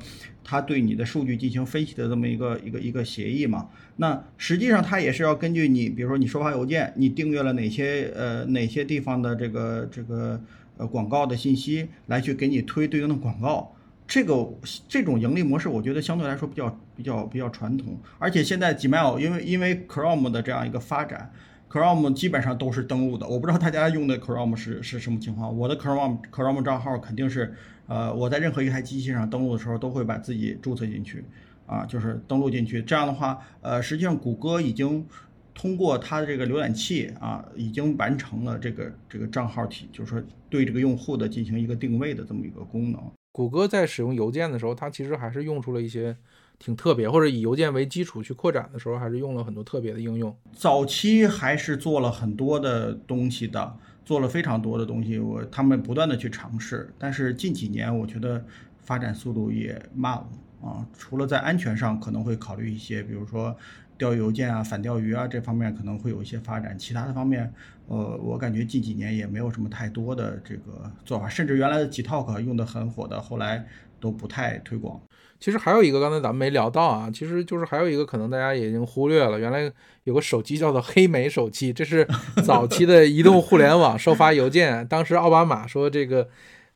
S2: 它对你的数据进行分析的这么一个一个一个协议嘛？那实际上它也是要根据你，比如说你收发邮件，你订阅了哪些呃哪些地方的这个这个呃广告的信息，来去给你推对应的广告。这个这种盈利模式，我觉得相对来说比较比较比较传统。而且现在 Gmail 因为因为 Chrome 的这样一个发展，Chrome 基本上都是登录的。我不知道大家用的 Chrome 是是什么情况，我的 Chrome Chrome 账号肯定是。呃，我在任何一台机器上登录的时候，都会把自己注册进去，啊，就是登录进去。这样的话，呃，实际上谷歌已经通过它的这个浏览器啊，已经完成了这个这个账号体，就是说对这个用户的进行一个定位的这么一个功能。
S1: 谷歌在使用邮件的时候，它其实还是用出了一些挺特别，或者以邮件为基础去扩展的时候，还是用了很多特别的应用。
S2: 早期还是做了很多的东西的。做了非常多的东西，我他们不断的去尝试，但是近几年我觉得发展速度也慢了啊。除了在安全上可能会考虑一些，比如说钓鱼邮件啊、反钓鱼啊这方面可能会有一些发展，其他的方面，呃，我感觉近几年也没有什么太多的这个做法，甚至原来的 Gtalk 用的很火的，后来都不太推广。
S1: 其实还有一个，刚才咱们没聊到啊，其实就是还有一个可能大家已经忽略了，原来有个手机叫做黑莓手机，这是早期的移动互联网 收发邮件。当时奥巴马说这个，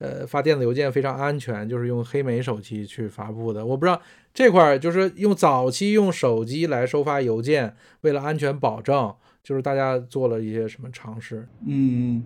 S1: 呃，发电子邮件非常安全，就是用黑莓手机去发布的。我不知道这块儿就是用早期用手机来收发邮件，为了安全保证，就是大家做了一些什么尝试？
S2: 嗯，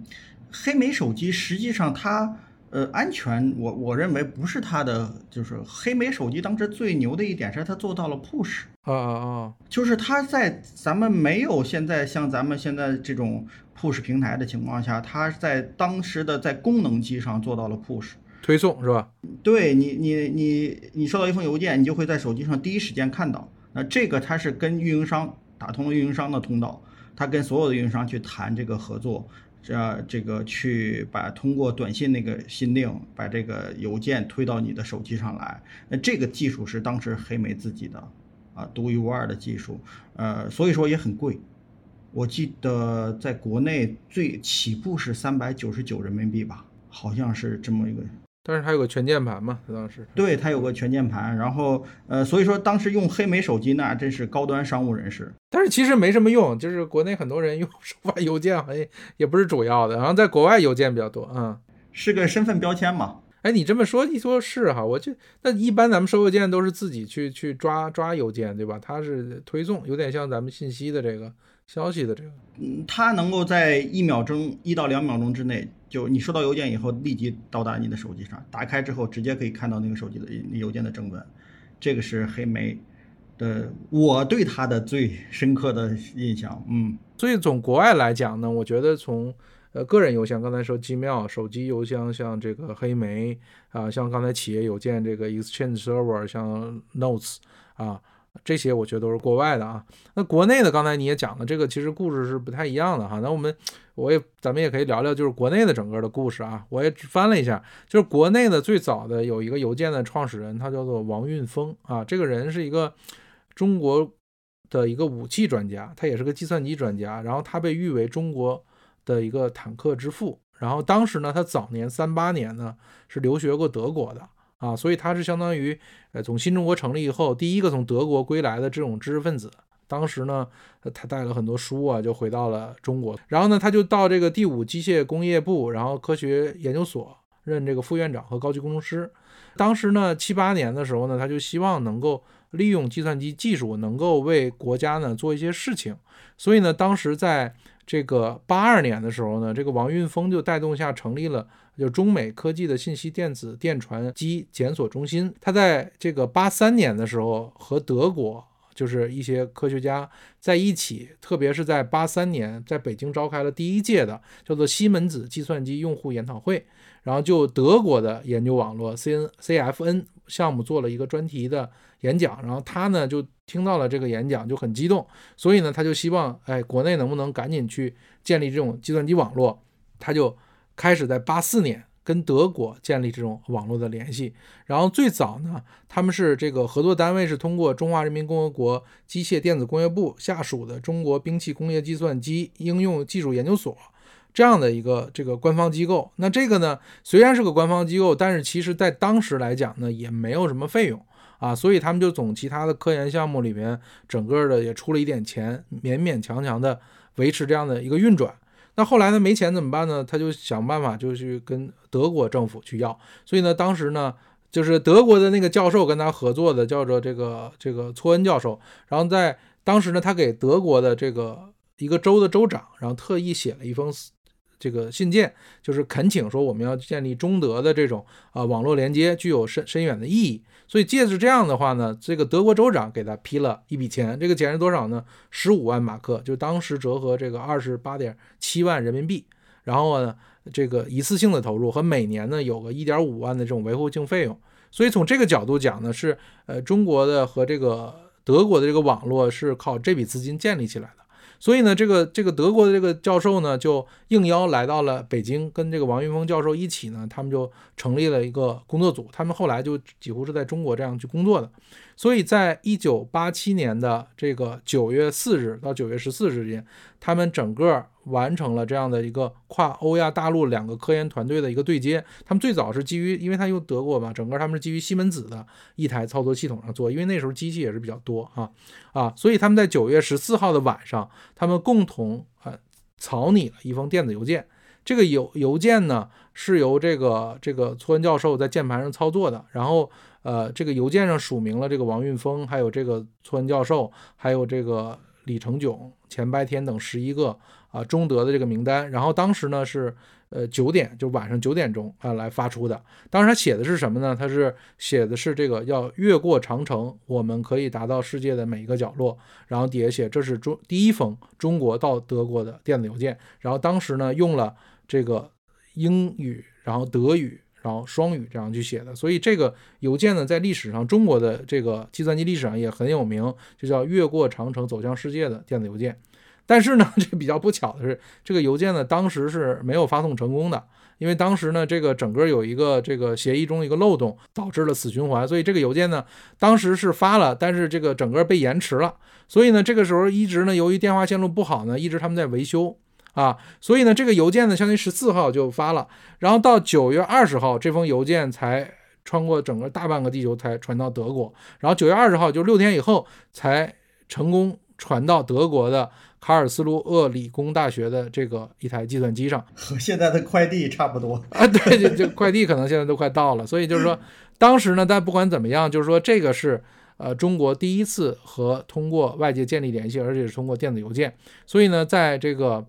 S2: 黑莓手机实际上它。呃，安全，我我认为不是它的，就是黑莓手机当时最牛的一点是它做到了 push
S1: 啊啊啊，
S2: 就是它在咱们没有现在像咱们现在这种 push 平台的情况下，它在当时的在功能机上做到了 push
S1: 推送是吧？
S2: 对你你你你收到一封邮件，你就会在手机上第一时间看到。那这个它是跟运营商打通了运营商的通道，它跟所有的运营商去谈这个合作。这这个去把通过短信那个信令把这个邮件推到你的手机上来，那这个技术是当时黑莓自己的，啊，独一无二的技术，呃，所以说也很贵。我记得在国内最起步是三百九十九人民币吧，好像是这么一个。
S1: 但是它有个全键盘嘛，当时。
S2: 对，它有个全键盘，然后呃，所以说当时用黑莓手机那真是高端商务人士。
S1: 但是其实没什么用，就是国内很多人用收发邮件，好像也不是主要的，然后在国外邮件比较多，嗯，
S2: 是个身份标签嘛。
S1: 哎，你这么说一说，是哈，我就那一般咱们收邮件都是自己去去抓抓邮件，对吧？它是推送，有点像咱们信息的这个。消息的这个，
S2: 嗯，它能够在一秒钟一到两秒钟之内，就你收到邮件以后，立即到达你的手机上，打开之后直接可以看到那个手机的邮件的正文，这个是黑莓的，我对它的最深刻的印象，嗯，
S1: 所以从国外来讲呢，我觉得从呃个人邮箱，刚才说 Gmail，手机邮箱像这个黑莓啊，像刚才企业邮件这个 Exchange Server，像 Notes 啊。这些我觉得都是国外的啊，那国内的刚才你也讲了，这个其实故事是不太一样的哈。那我们我也咱们也可以聊聊，就是国内的整个的故事啊。我也翻了一下，就是国内的最早的有一个邮件的创始人，他叫做王运峰啊。这个人是一个中国的一个武器专家，他也是个计算机专家，然后他被誉为中国的一个坦克之父。然后当时呢，他早年三八年呢是留学过德国的。啊，所以他是相当于，呃，从新中国成立以后第一个从德国归来的这种知识分子。当时呢，他带了很多书啊，就回到了中国。然后呢，他就到这个第五机械工业部，然后科学研究所任这个副院长和高级工程师。当时呢，七八年的时候呢，他就希望能够利用计算机技术，能够为国家呢做一些事情。所以呢，当时在这个八二年的时候呢，这个王运峰就带动下成立了。就中美科技的信息电子电传机检索中心，他在这个八三年的时候和德国就是一些科学家在一起，特别是在八三年在北京召开了第一届的叫做西门子计算机用户研讨会，然后就德国的研究网络 C N C F N 项目做了一个专题的演讲，然后他呢就听到了这个演讲就很激动，所以呢他就希望哎国内能不能赶紧去建立这种计算机网络，他就。开始在八四年跟德国建立这种网络的联系，然后最早呢，他们是这个合作单位是通过中华人民共和国机械电子工业部下属的中国兵器工业计算机应用技术研究所这样的一个这个官方机构。那这个呢，虽然是个官方机构，但是其实在当时来讲呢，也没有什么费用啊，所以他们就从其他的科研项目里面整个的也出了一点钱，勉勉强强的维持这样的一个运转。那后来呢？没钱怎么办呢？他就想办法，就去跟德国政府去要。所以呢，当时呢，就是德国的那个教授跟他合作的，叫做这个这个搓恩教授。然后在当时呢，他给德国的这个一个州的州长，然后特意写了一封。这个信件就是恳请说，我们要建立中德的这种啊网络连接，具有深深远的意义。所以借着这样的话呢，这个德国州长给他批了一笔钱，这个钱是多少呢？十五万马克，就当时折合这个二十八点七万人民币。然后呢，这个一次性的投入和每年呢有个一点五万的这种维护性费用。所以从这个角度讲呢，是呃中国的和这个德国的这个网络是靠这笔资金建立起来的。所以呢，这个这个德国的这个教授呢，就应邀来到了北京，跟这个王云峰教授一起呢，他们就成立了一个工作组。他们后来就几乎是在中国这样去工作的。所以在一九八七年的这个九月四日到九月十四日之间，他们整个。完成了这样的一个跨欧亚大陆两个科研团队的一个对接。他们最早是基于，因为他用德国嘛，整个他们是基于西门子的一台操作系统上做，因为那时候机器也是比较多啊啊，所以他们在九月十四号的晚上，他们共同啊草拟了一封电子邮件。这个邮邮件呢是由这个这个搓恩教授在键盘上操作的，然后呃这个邮件上署名了这个王运峰，还有这个搓恩教授，还有这个李成炯、钱白天等十一个。啊，中德的这个名单，然后当时呢是呃九点，就晚上九点钟啊来发出的。当时他写的是什么呢？他是写的是这个要越过长城，我们可以达到世界的每一个角落。然后底下写这是中第一封中国到德国的电子邮件。然后当时呢用了这个英语，然后德语，然后双语这样去写的。所以这个邮件呢在历史上中国的这个计算机历史上也很有名，就叫越过长城走向世界的电子邮件。但是呢，这比较不巧的是，这个邮件呢当时是没有发送成功的，因为当时呢这个整个有一个这个协议中一个漏洞，导致了死循环，所以这个邮件呢当时是发了，但是这个整个被延迟了。所以呢，这个时候一直呢，由于电话线路不好呢，一直他们在维修啊，所以呢，这个邮件呢，相当于十四号就发了，然后到九月二十号，这封邮件才穿过整个大半个地球才传到德国，然后九月二十号就六天以后才成功传到德国的卡尔斯鲁厄理工大学的这个一台计算机上，
S2: 和现在的快递差不多
S1: 啊，对，这这快递可能现在都快到了，所以就是说，当时呢，但不管怎么样，就是说这个是。呃，中国第一次和通过外界建立联系，而且是通过电子邮件。所以呢，在这个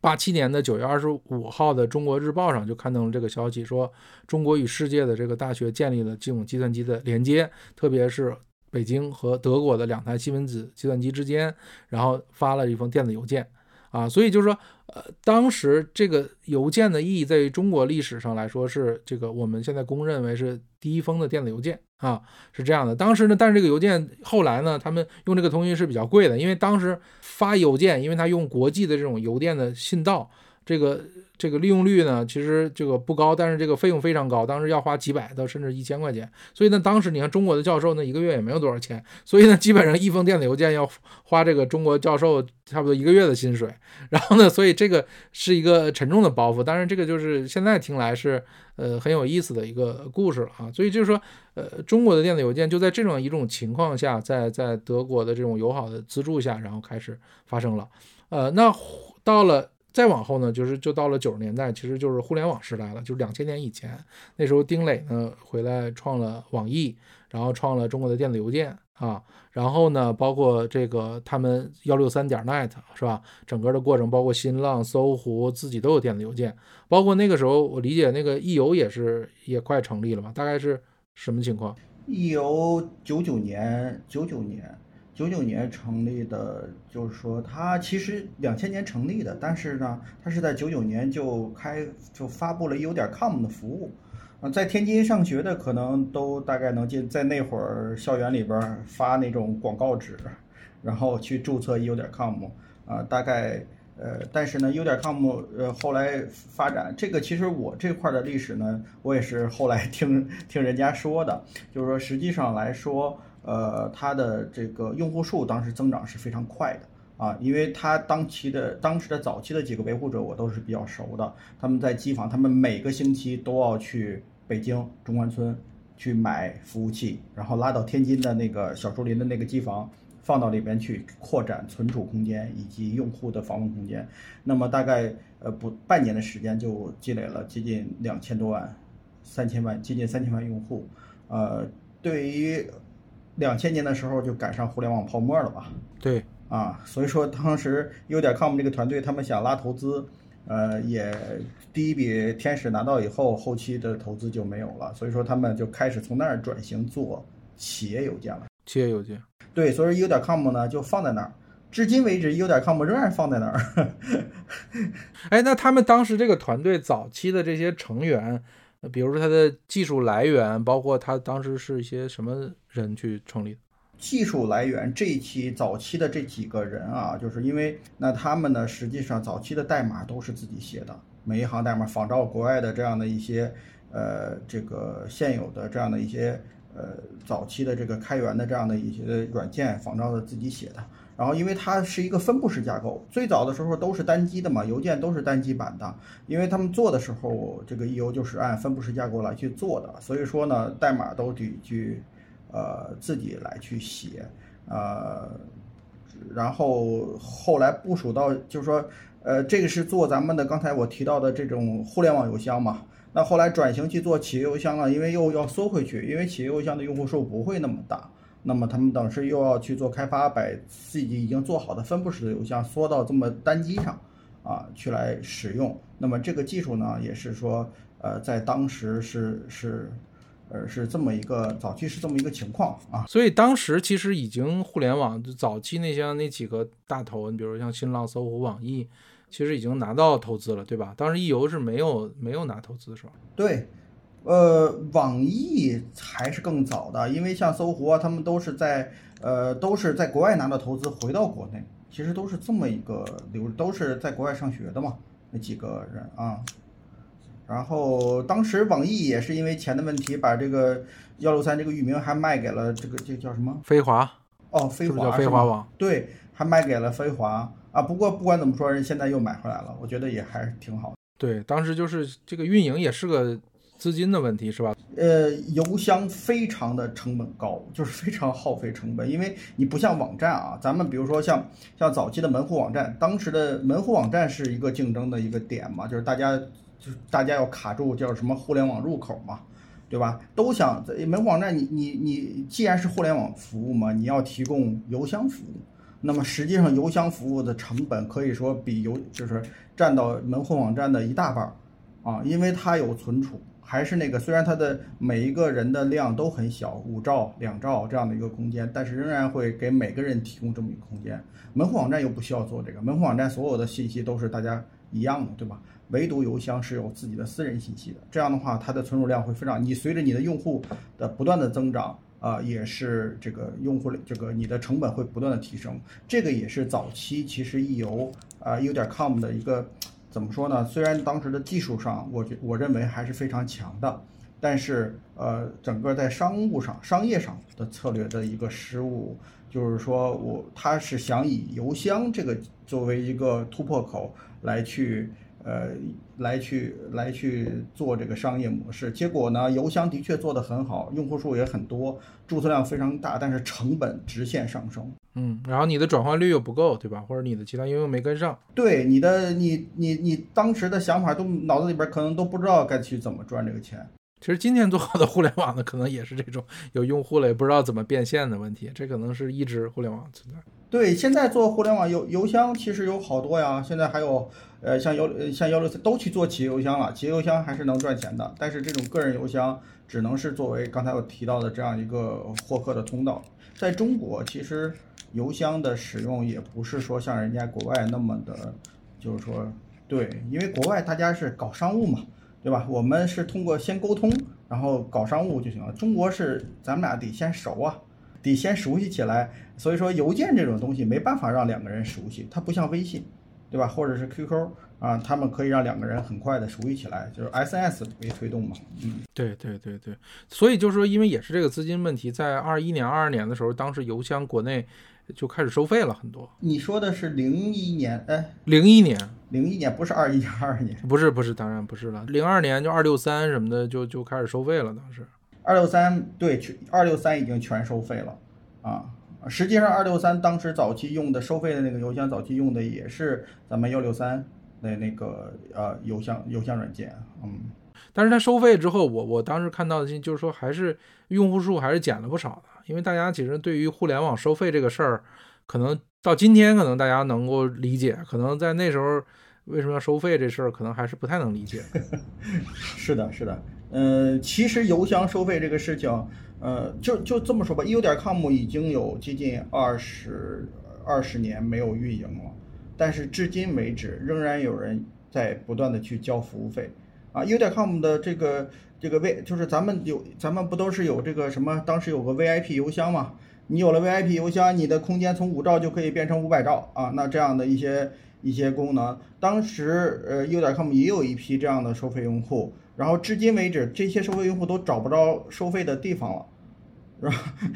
S1: 八七年的九月二十五号的《中国日报》上就刊登了这个消息，说中国与世界的这个大学建立了这种计算机的连接，特别是北京和德国的两台西门子计算机之间，然后发了一封电子邮件。啊，所以就是说，呃，当时这个邮件的意义，在于中国历史上来说，是这个我们现在公认为是第一封的电子邮件啊，是这样的。当时呢，但是这个邮件后来呢，他们用这个通讯是比较贵的，因为当时发邮件，因为他用国际的这种邮电的信道，这个。这个利用率呢，其实这个不高，但是这个费用非常高，当时要花几百到甚至一千块钱。所以呢，当时你看中国的教授呢，一个月也没有多少钱，所以呢，基本上一封电子邮件要花这个中国教授差不多一个月的薪水。然后呢，所以这个是一个沉重的包袱。当然，这个就是现在听来是呃很有意思的一个故事了啊。所以就是说，呃，中国的电子邮件就在这种一种情况下，在在德国的这种友好的资助下，然后开始发生了。呃，那到了。再往后呢，就是就到了九十年代，其实就是互联网时代了，就是两千年以前。那时候丁磊呢回来创了网易，然后创了中国的电子邮件啊，然后呢，包括这个他们幺六三点 net 是吧？整个的过程，包括新浪、搜狐自己都有电子邮件，包括那个时候我理解那个易游也是也快成立了吧？大概是什么情况？
S2: 易游九九年，九九年。九九年成立的，就是说它其实两千年成立的，但是呢，它是在九九年就开就发布了有点 com 的服务，啊，在天津上学的可能都大概能进，在那会儿校园里边发那种广告纸，然后去注册有点 com，啊，大概呃，但是呢，有点 com 呃后来发展这个，其实我这块的历史呢，我也是后来听听人家说的，就是说实际上来说。呃，它的这个用户数当时增长是非常快的啊，因为它当期的当时的早期的几个维护者我都是比较熟的，他们在机房，他们每个星期都要去北京中关村去买服务器，然后拉到天津的那个小树林的那个机房，放到里边去扩展存储空间以及用户的访问空间。那么大概呃不半年的时间就积累了接近两千多万，三千万接近三千万用户，呃，对于。两千年的时候就赶上互联网泡沫了吧？
S1: 对
S2: 啊，所以说当时 u 点 com 这个团队，他们想拉投资，呃，也第一笔天使拿到以后，后期的投资就没有了，所以说他们就开始从那儿转型做企业邮件了。
S1: 企业邮件，
S2: 对，所以有点 com 呢就放在那儿，至今为止 u 点 com 仍然放在那儿。
S1: 哎，那他们当时这个团队早期的这些成员。那比如说它的技术来源，包括它当时是一些什么人去成立的？
S2: 技术来源这一期早期的这几个人啊，就是因为那他们呢，实际上早期的代码都是自己写的，每一行代码仿照国外的这样的一些呃这个现有的这样的一些呃早期的这个开源的这样的一些软件仿照的自己写的。然后，因为它是一个分布式架构，最早的时候都是单机的嘛，邮件都是单机版的。因为他们做的时候，这个 E U 就是按分布式架构来去做的，所以说呢，代码都得去，呃，自己来去写，呃，然后后来部署到，就是说，呃，这个是做咱们的刚才我提到的这种互联网邮箱嘛。那后来转型去做企业邮箱了，因为又要缩回去，因为企业邮箱的用户数不会那么大。那么他们当时又要去做开发，把自己已经做好的分布式的邮箱缩到这么单机上，啊，去来使用。那么这个技术呢，也是说，呃，在当时是是，呃，是这么一个早期是这么一个情况啊。
S1: 所以当时其实已经互联网就早期那些那几个大头，你比如像新浪、搜狐、网易，其实已经拿到投资了，对吧？当时易游是没有没有拿投资，是吧？
S2: 对。呃，网易还是更早的，因为像搜狐啊，他们都是在呃都是在国外拿到投资回到国内，其实都是这么一个流，都是在国外上学的嘛，那几个人啊。然后当时网易也是因为钱的问题，把这个幺六三这个域名还卖给了这个这个叫什么？
S1: 飞华
S2: 哦，飞华是
S1: 飞华网？
S2: 对，还卖给了飞华啊。不过不管怎么说，人现在又买回来了，我觉得也还是挺好的。
S1: 对，当时就是这个运营也是个资金的问题，是吧？
S2: 呃，邮箱非常的成本高，就是非常耗费成本，因为你不像网站啊，咱们比如说像像早期的门户网站，当时的门户网站是一个竞争的一个点嘛，就是大家就是大家要卡住叫什么互联网入口嘛，对吧？都想门户网站你，你你既然是互联网服务嘛，你要提供邮箱服务，那么实际上邮箱服务的成本可以说比邮就是占到门户网站的一大半儿啊，因为它有存储。还是那个，虽然它的每一个人的量都很小，五兆、两兆这样的一个空间，但是仍然会给每个人提供这么一个空间。门户网站又不需要做这个，门户网站所有的信息都是大家一样的，对吧？唯独邮箱是有自己的私人信息的，这样的话，它的存储量会非常。你随着你的用户的不断的增长，啊、也是这个用户这个你的成本会不断的提升。这个也是早期其实易游啊、有点 com 的一个。怎么说呢？虽然当时的技术上，我觉我认为还是非常强的，但是呃，整个在商务上、商业上的策略的一个失误，就是说我他是想以邮箱这个作为一个突破口来去呃来去来去做这个商业模式。结果呢，邮箱的确做得很好，用户数也很多，注册量非常大，但是成本直线上升。
S1: 嗯，然后你的转换率又不够，对吧？或者你的其他应用没跟上。
S2: 对你的你你你当时的想法都脑子里边可能都不知道该去怎么赚这个钱。
S1: 其实今天做好的互联网呢，可能也是这种有用户了也不知道怎么变现的问题，这可能是一直互联网存在。
S2: 对，现在做互联网邮邮箱其实有好多呀，现在还有呃像幺呃像幺六三都去做企业邮箱了，企业邮箱还是能赚钱的，但是这种个人邮箱只能是作为刚才我提到的这样一个获客的通道。在中国，其实邮箱的使用也不是说像人家国外那么的，就是说对，因为国外大家是搞商务嘛，对吧？我们是通过先沟通，然后搞商务就行了。中国是咱们俩得先熟啊，得先熟悉起来。所以说邮件这种东西没办法让两个人熟悉，它不像微信，对吧？或者是 QQ 啊，他们可以让两个人很快的熟悉起来，就是 SNS 为推动嘛。嗯，
S1: 对对对对，所以就是说，因为也是这个资金问题，在二一年、二二年的时候，当时邮箱国内就开始收费了很多。
S2: 你说的是零一年，哎，
S1: 零一年
S2: 零一年不是二一年，二二年，
S1: 不是不是，当然不是了。零二年就二六三什么的就就开始收费了，当时。
S2: 二六三对，全二六三已经全收费了啊。实际上，二六三当时早期用的收费的那个邮箱，早期用的也是咱们幺六三的那个呃邮箱邮箱软件，嗯。
S1: 但是它收费之后，我我当时看到的信就是说，还是用户数还是减了不少的，因为大家其实对于互联网收费这个事儿，可能到今天可能大家能够理解，可能在那时候为什么要收费这事儿，可能还是不太能理解。
S2: 是的，是的，嗯，其实邮箱收费这个事情，呃，就就这么说吧，u 点 com 已经有接近二十二十年没有运营了，但是至今为止，仍然有人在不断的去交服务费。啊，，u 点 com 的这个这个 V 就是咱们有咱们不都是有这个什么？当时有个 VIP 邮箱嘛？你有了 VIP 邮箱，你的空间从五兆就可以变成五百兆啊！那这样的一些一些功能，当时呃有点 com 也有一批这样的收费用户，然后至今为止，这些收费用户都找不着收费的地方了。然，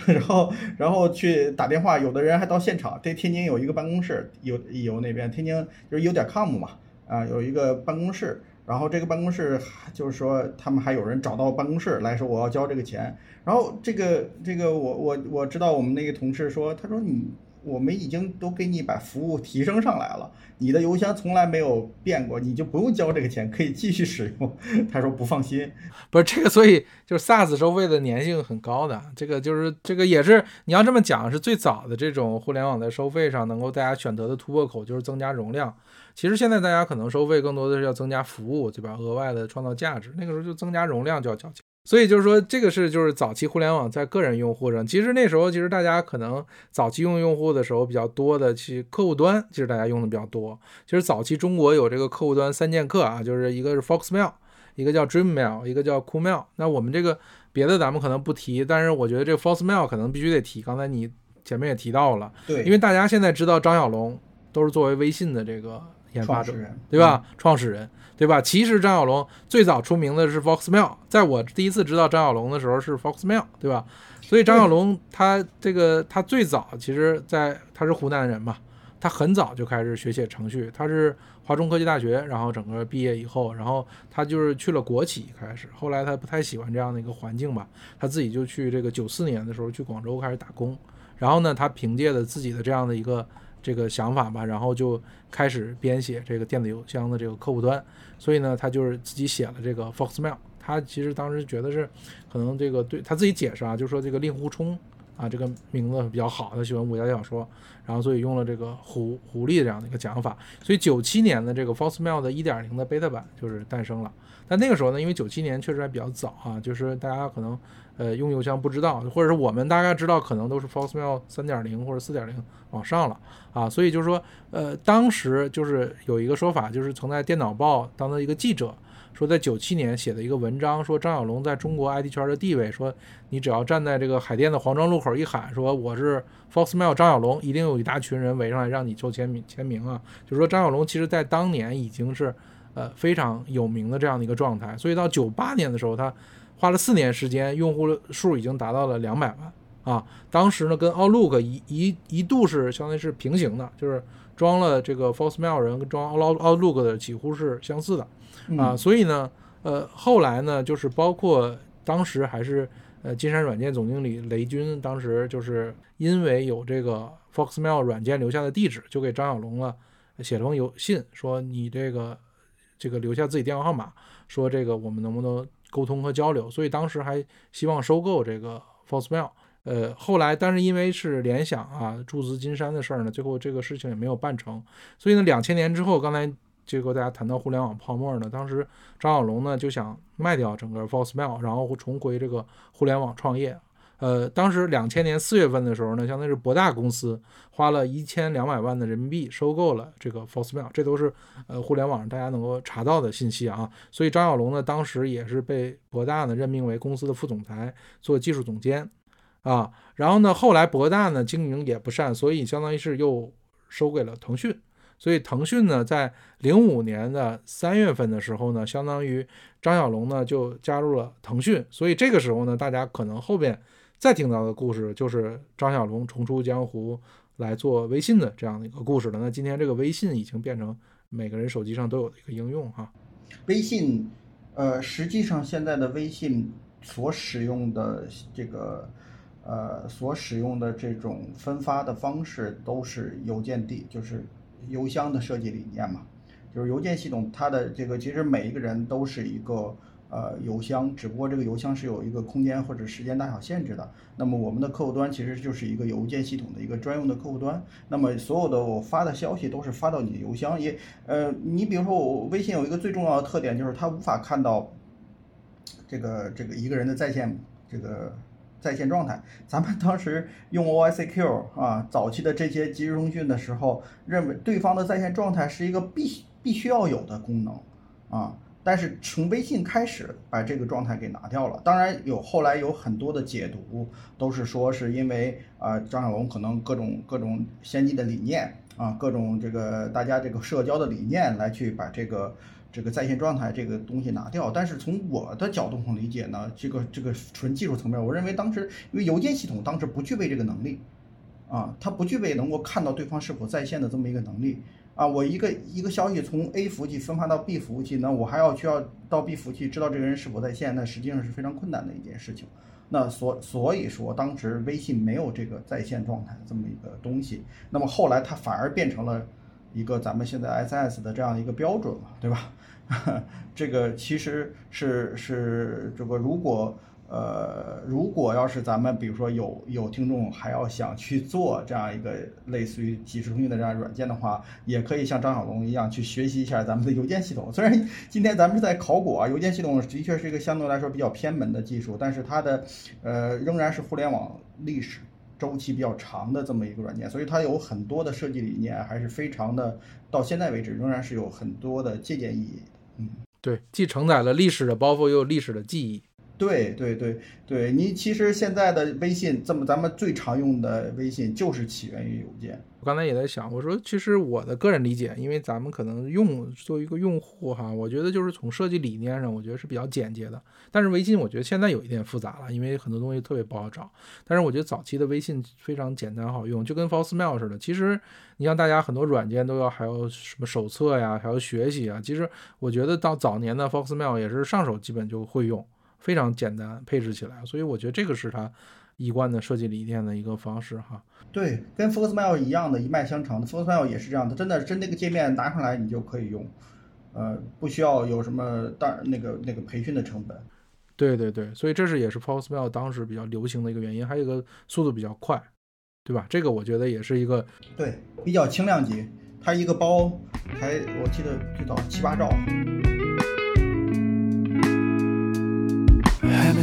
S2: 然后，然后去打电话，有的人还到现场。这天津有一个办公室，有有那边天津就是有点 com 嘛，啊，有一个办公室。然后这个办公室就是说，他们还有人找到办公室来说我要交这个钱。然后这个这个我我我知道我们那个同事说，他说你我们已经都给你把服务提升上来了，你的邮箱从来没有变过，你就不用交这个钱，可以继续使用。他说不放心，
S1: 不是这个，所以就是 SaaS 收费的粘性很高的，这个就是这个也是你要这么讲，是最早的这种互联网在收费上能够大家选择的突破口，就是增加容量。其实现在大家可能收费更多的是要增加服务，对吧？额外的创造价值，那个时候就增加容量就要交钱。所以就是说，这个是就是早期互联网在个人用户上，其实那时候其实大家可能早期用用户的时候比较多的，其实客户端其实大家用的比较多。其实早期中国有这个客户端三剑客啊，就是一个是 Foxmail，一个叫 Dreammail，一个叫 Coolmail。那我们这个别的咱们可能不提，但是我觉得这个 Foxmail 可能必须得提。刚才你前面也提到了，
S2: 对，
S1: 因为大家现在知道张小龙都是作为微信的这个研发者对吧？创始人，对吧？其实张小龙最早出名的是 Foxmail，在我第一次知道张小龙的时候是 Foxmail，对吧？所以张小龙他这个他最早其实在他是湖南人嘛，他很早就开始学写程序，他是华中科技大学，然后整个毕业以后，然后他就是去了国企开始，后来他不太喜欢这样的一个环境吧，他自己就去这个九四年的时候去广州开始打工，然后呢，他凭借着自己的这样的一个这个想法吧，然后就开始编写这个电子邮箱的这个客户端，所以呢，他就是自己写了这个 Foxmail。他其实当时觉得是，可能这个对他自己解释啊，就说这个令狐冲啊这个名字比较好，他喜欢武侠小说，然后所以用了这个狐狐狸这样的一个讲法。所以九七年的这个 Foxmail 的一点零的 beta 版就是诞生了。但那个时候呢，因为九七年确实还比较早啊，就是大家可能呃用邮箱不知道，或者是我们大概知道，可能都是 Foxmail 三点零或者四点零往上了啊。所以就是说，呃，当时就是有一个说法，就是曾在电脑报当的一个记者。说在九七年写的一个文章，说张小龙在中国 IT 圈的地位，说你只要站在这个海淀的黄庄路口一喊，说我是 Foxmail 张小龙，一定有一大群人围上来让你做签名签名啊。就是说张小龙其实在当年已经是呃非常有名的这样的一个状态，所以到九八年的时候，他花了四年时间，用户数已经达到了两百万啊。当时呢，跟 Outlook 一一一度是相当于是平行的，就是装了这个 Foxmail 人跟装 Out Outlook 的几乎是相似的。啊，所以呢，呃，后来呢，就是包括当时还是呃金山软件总经理雷军，当时就是因为有这个 Foxmail 软件留下的地址，就给张小龙了写了封邮信，说你这个这个留下自己电话号码，说这个我们能不能沟通和交流，所以当时还希望收购这个 Foxmail。呃，后来但是因为是联想啊注资金山的事儿呢，最后这个事情也没有办成，所以呢，两千年之后，刚才。结果大家谈到互联网泡沫呢，当时张小龙呢就想卖掉整个 Foxmail，然后重回这个互联网创业。呃，当时两千年四月份的时候呢，相当于是博大公司花了一千两百万的人民币收购了这个 Foxmail，这都是呃互联网上大家能够查到的信息啊。所以张小龙呢，当时也是被博大呢任命为公司的副总裁，做技术总监啊。然后呢，后来博大呢经营也不善，所以相当于是又收给了腾讯。所以腾讯呢，在零五年的三月份的时候呢，相当于张小龙呢就加入了腾讯。所以这个时候呢，大家可能后边再听到的故事就是张小龙重出江湖来做微信的这样的一个故事了。那今天这个微信已经变成每个人手机上都有的一个应用哈。
S2: 微信，呃，实际上现在的微信所使用的这个，呃，所使用的这种分发的方式都是邮件地，就是。邮箱的设计理念嘛，就是邮件系统，它的这个其实每一个人都是一个呃邮箱，只不过这个邮箱是有一个空间或者时间大小限制的。那么我们的客户端其实就是一个邮件系统的一个专用的客户端。那么所有的我发的消息都是发到你的邮箱，也呃，你比如说我微信有一个最重要的特点就是它无法看到这个这个一个人的在线这个。在线状态，咱们当时用 OICQ 啊，早期的这些即时通讯的时候，认为对方的在线状态是一个必必须要有的功能啊。但是从微信开始把这个状态给拿掉了。当然有后来有很多的解读，都是说是因为啊张小龙可能各种各种先进的理念啊，各种这个大家这个社交的理念来去把这个。这个在线状态这个东西拿掉，但是从我的角度上理解呢，这个这个纯技术层面，我认为当时因为邮件系统当时不具备这个能力，啊，它不具备能够看到对方是否在线的这么一个能力，啊，我一个一个消息从 A 服务器分发到 B 服务器，那我还要需要到 B 服务器知道这个人是否在线，那实际上是非常困难的一件事情。那所所以说，当时微信没有这个在线状态这么一个东西，那么后来它反而变成了一个咱们现在 SS 的这样一个标准嘛，对吧？这个其实是是这个，如果呃，如果要是咱们比如说有有听众还要想去做这样一个类似于即时通讯的这样软件的话，也可以像张小龙一样去学习一下咱们的邮件系统。虽然 今天咱们是在考古啊，邮件系统的确是一个相对来说比较偏门的技术，但是它的呃仍然是互联网历史。周期比较长的这么一个软件，所以它有很多的设计理念，还是非常的，到现在为止仍然是有很多的借鉴意义。嗯，
S1: 对，既承载了历史的包袱，又有历史的记忆。
S2: 对对对对，你其实现在的微信这么咱们最常用的微信就是起源于邮件。
S1: 我刚才也在想，我说其实我的个人理解，因为咱们可能用作为一个用户哈，我觉得就是从设计理念上，我觉得是比较简洁的。但是微信我觉得现在有一点复杂了，因为很多东西特别不好找。但是我觉得早期的微信非常简单好用，就跟 False Mail 似的。其实你像大家很多软件都要还有什么手册呀，还要学习啊。其实我觉得到早年的 False Mail 也是上手基本就会用，非常简单配置起来。所以我觉得这个是它一贯的设计理念的一个方式哈。
S2: 对，跟 Foxmail 一样的，一脉相承的。Foxmail 也是这样的，真的真那个界面拿上来你就可以用，呃，不需要有什么大那个那个培训的成本。
S1: 对对对，所以这是也是 Foxmail 当时比较流行的一个原因，还有一个速度比较快，对吧？这个我觉得也是一个
S2: 对比较轻量级，它一个包才我记得最早七八兆。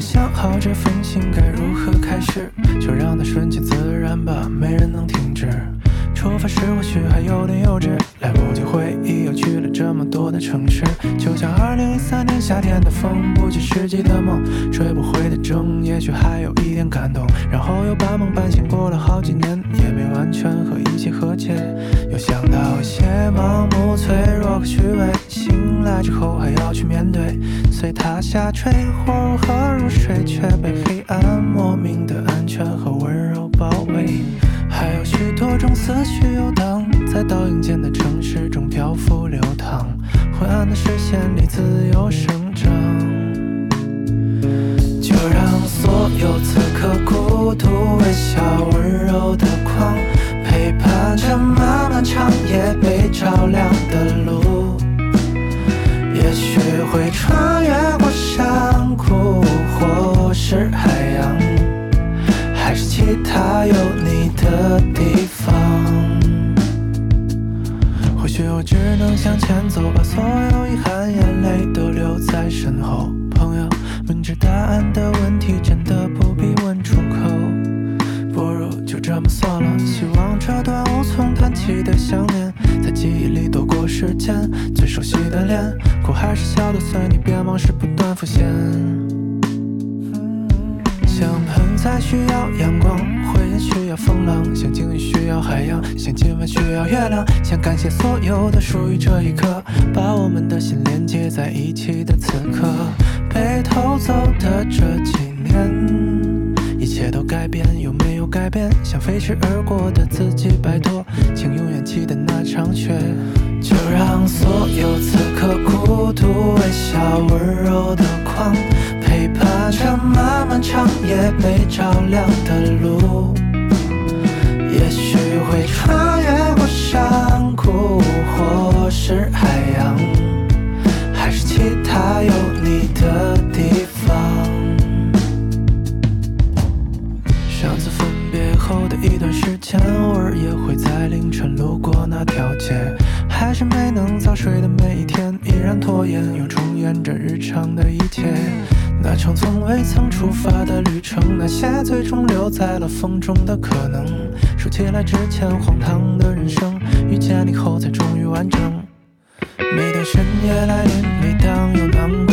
S3: 想好这封信该如何开始，就让它顺其自然吧，没人能停止。出发时或许还有点幼稚，来不及回忆又去了这么多的城市，就像2013年夏天的风，不切实际的梦，追不回的证，也许还有一点感动，然后又半梦半醒过了好几年，也没完全和一切和解，又想到一些盲目脆弱和虚伪，醒来之后还要去面对，随它下坠或如何入睡，却被黑暗莫名的安全和温柔包围。还有许多种思绪游荡，在倒影间的城市中漂浮流淌，昏暗的视线里自由生长。就让所有此刻孤独、微笑、温柔的光，陪伴着漫漫长夜被照亮会穿越过山谷，或是海洋。还是其他有你的地方。或许我只能向前走，把所有遗憾、眼泪都留在身后。朋友，明知答案的问题真的不必问出口，不如就这么算了。希望这段无从谈起的想念，在记忆里时间。最熟悉的脸，哭还是笑都随你，别往事不断浮现。像盆栽需要阳光，回音需要风浪，像鲸鱼需要海洋，像今晚需要月亮。想感谢所有的属于这一刻，把我们的心连接在一起的此刻。被偷走的这几年，一切都改变，有没有改变？像飞驰而过的自己，拜托，请永远记得那场雪。就让所有此刻孤独、微笑、温柔的光。陪伴着漫漫长夜被照亮的路，也许会穿越过山谷，或是海洋，还是其他有后的一段时间，偶尔也会在凌晨路过那条街，还是没能早睡的每一天，依然拖延，又重演着日常的一切。那场从未曾出发的旅程，那些最终留在了风中的可能，说起来之前荒唐的人生，遇见你后才终于完整。每当深夜来临，每当有难过，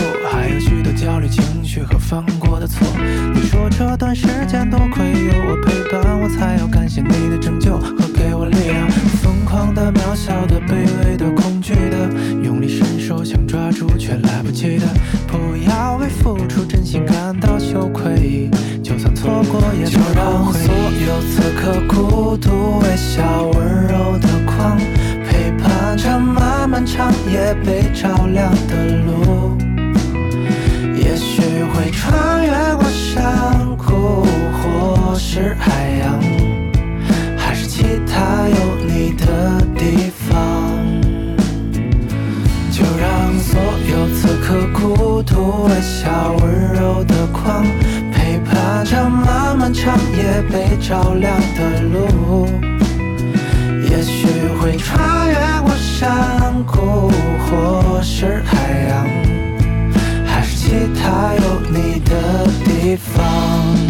S3: 焦虑情绪和犯过的错。你说这段时间多亏有我陪伴，我才要感谢你的拯救和给我力量。疯狂的、渺小的、卑微的、恐惧的，用力伸手想抓住却来不及的，不要为付出真心感到羞愧，就算错过也别后悔就让所有此刻孤独、微笑、温柔的光，陪伴着漫漫长夜被照亮的路。也许会穿越过山谷，或是海洋，还是其他有你的地方。就让所有此刻孤独、微笑、温柔的光，陪伴着漫漫长夜被照亮的路。也许会穿越过山谷，或是海洋，其他有你的地方。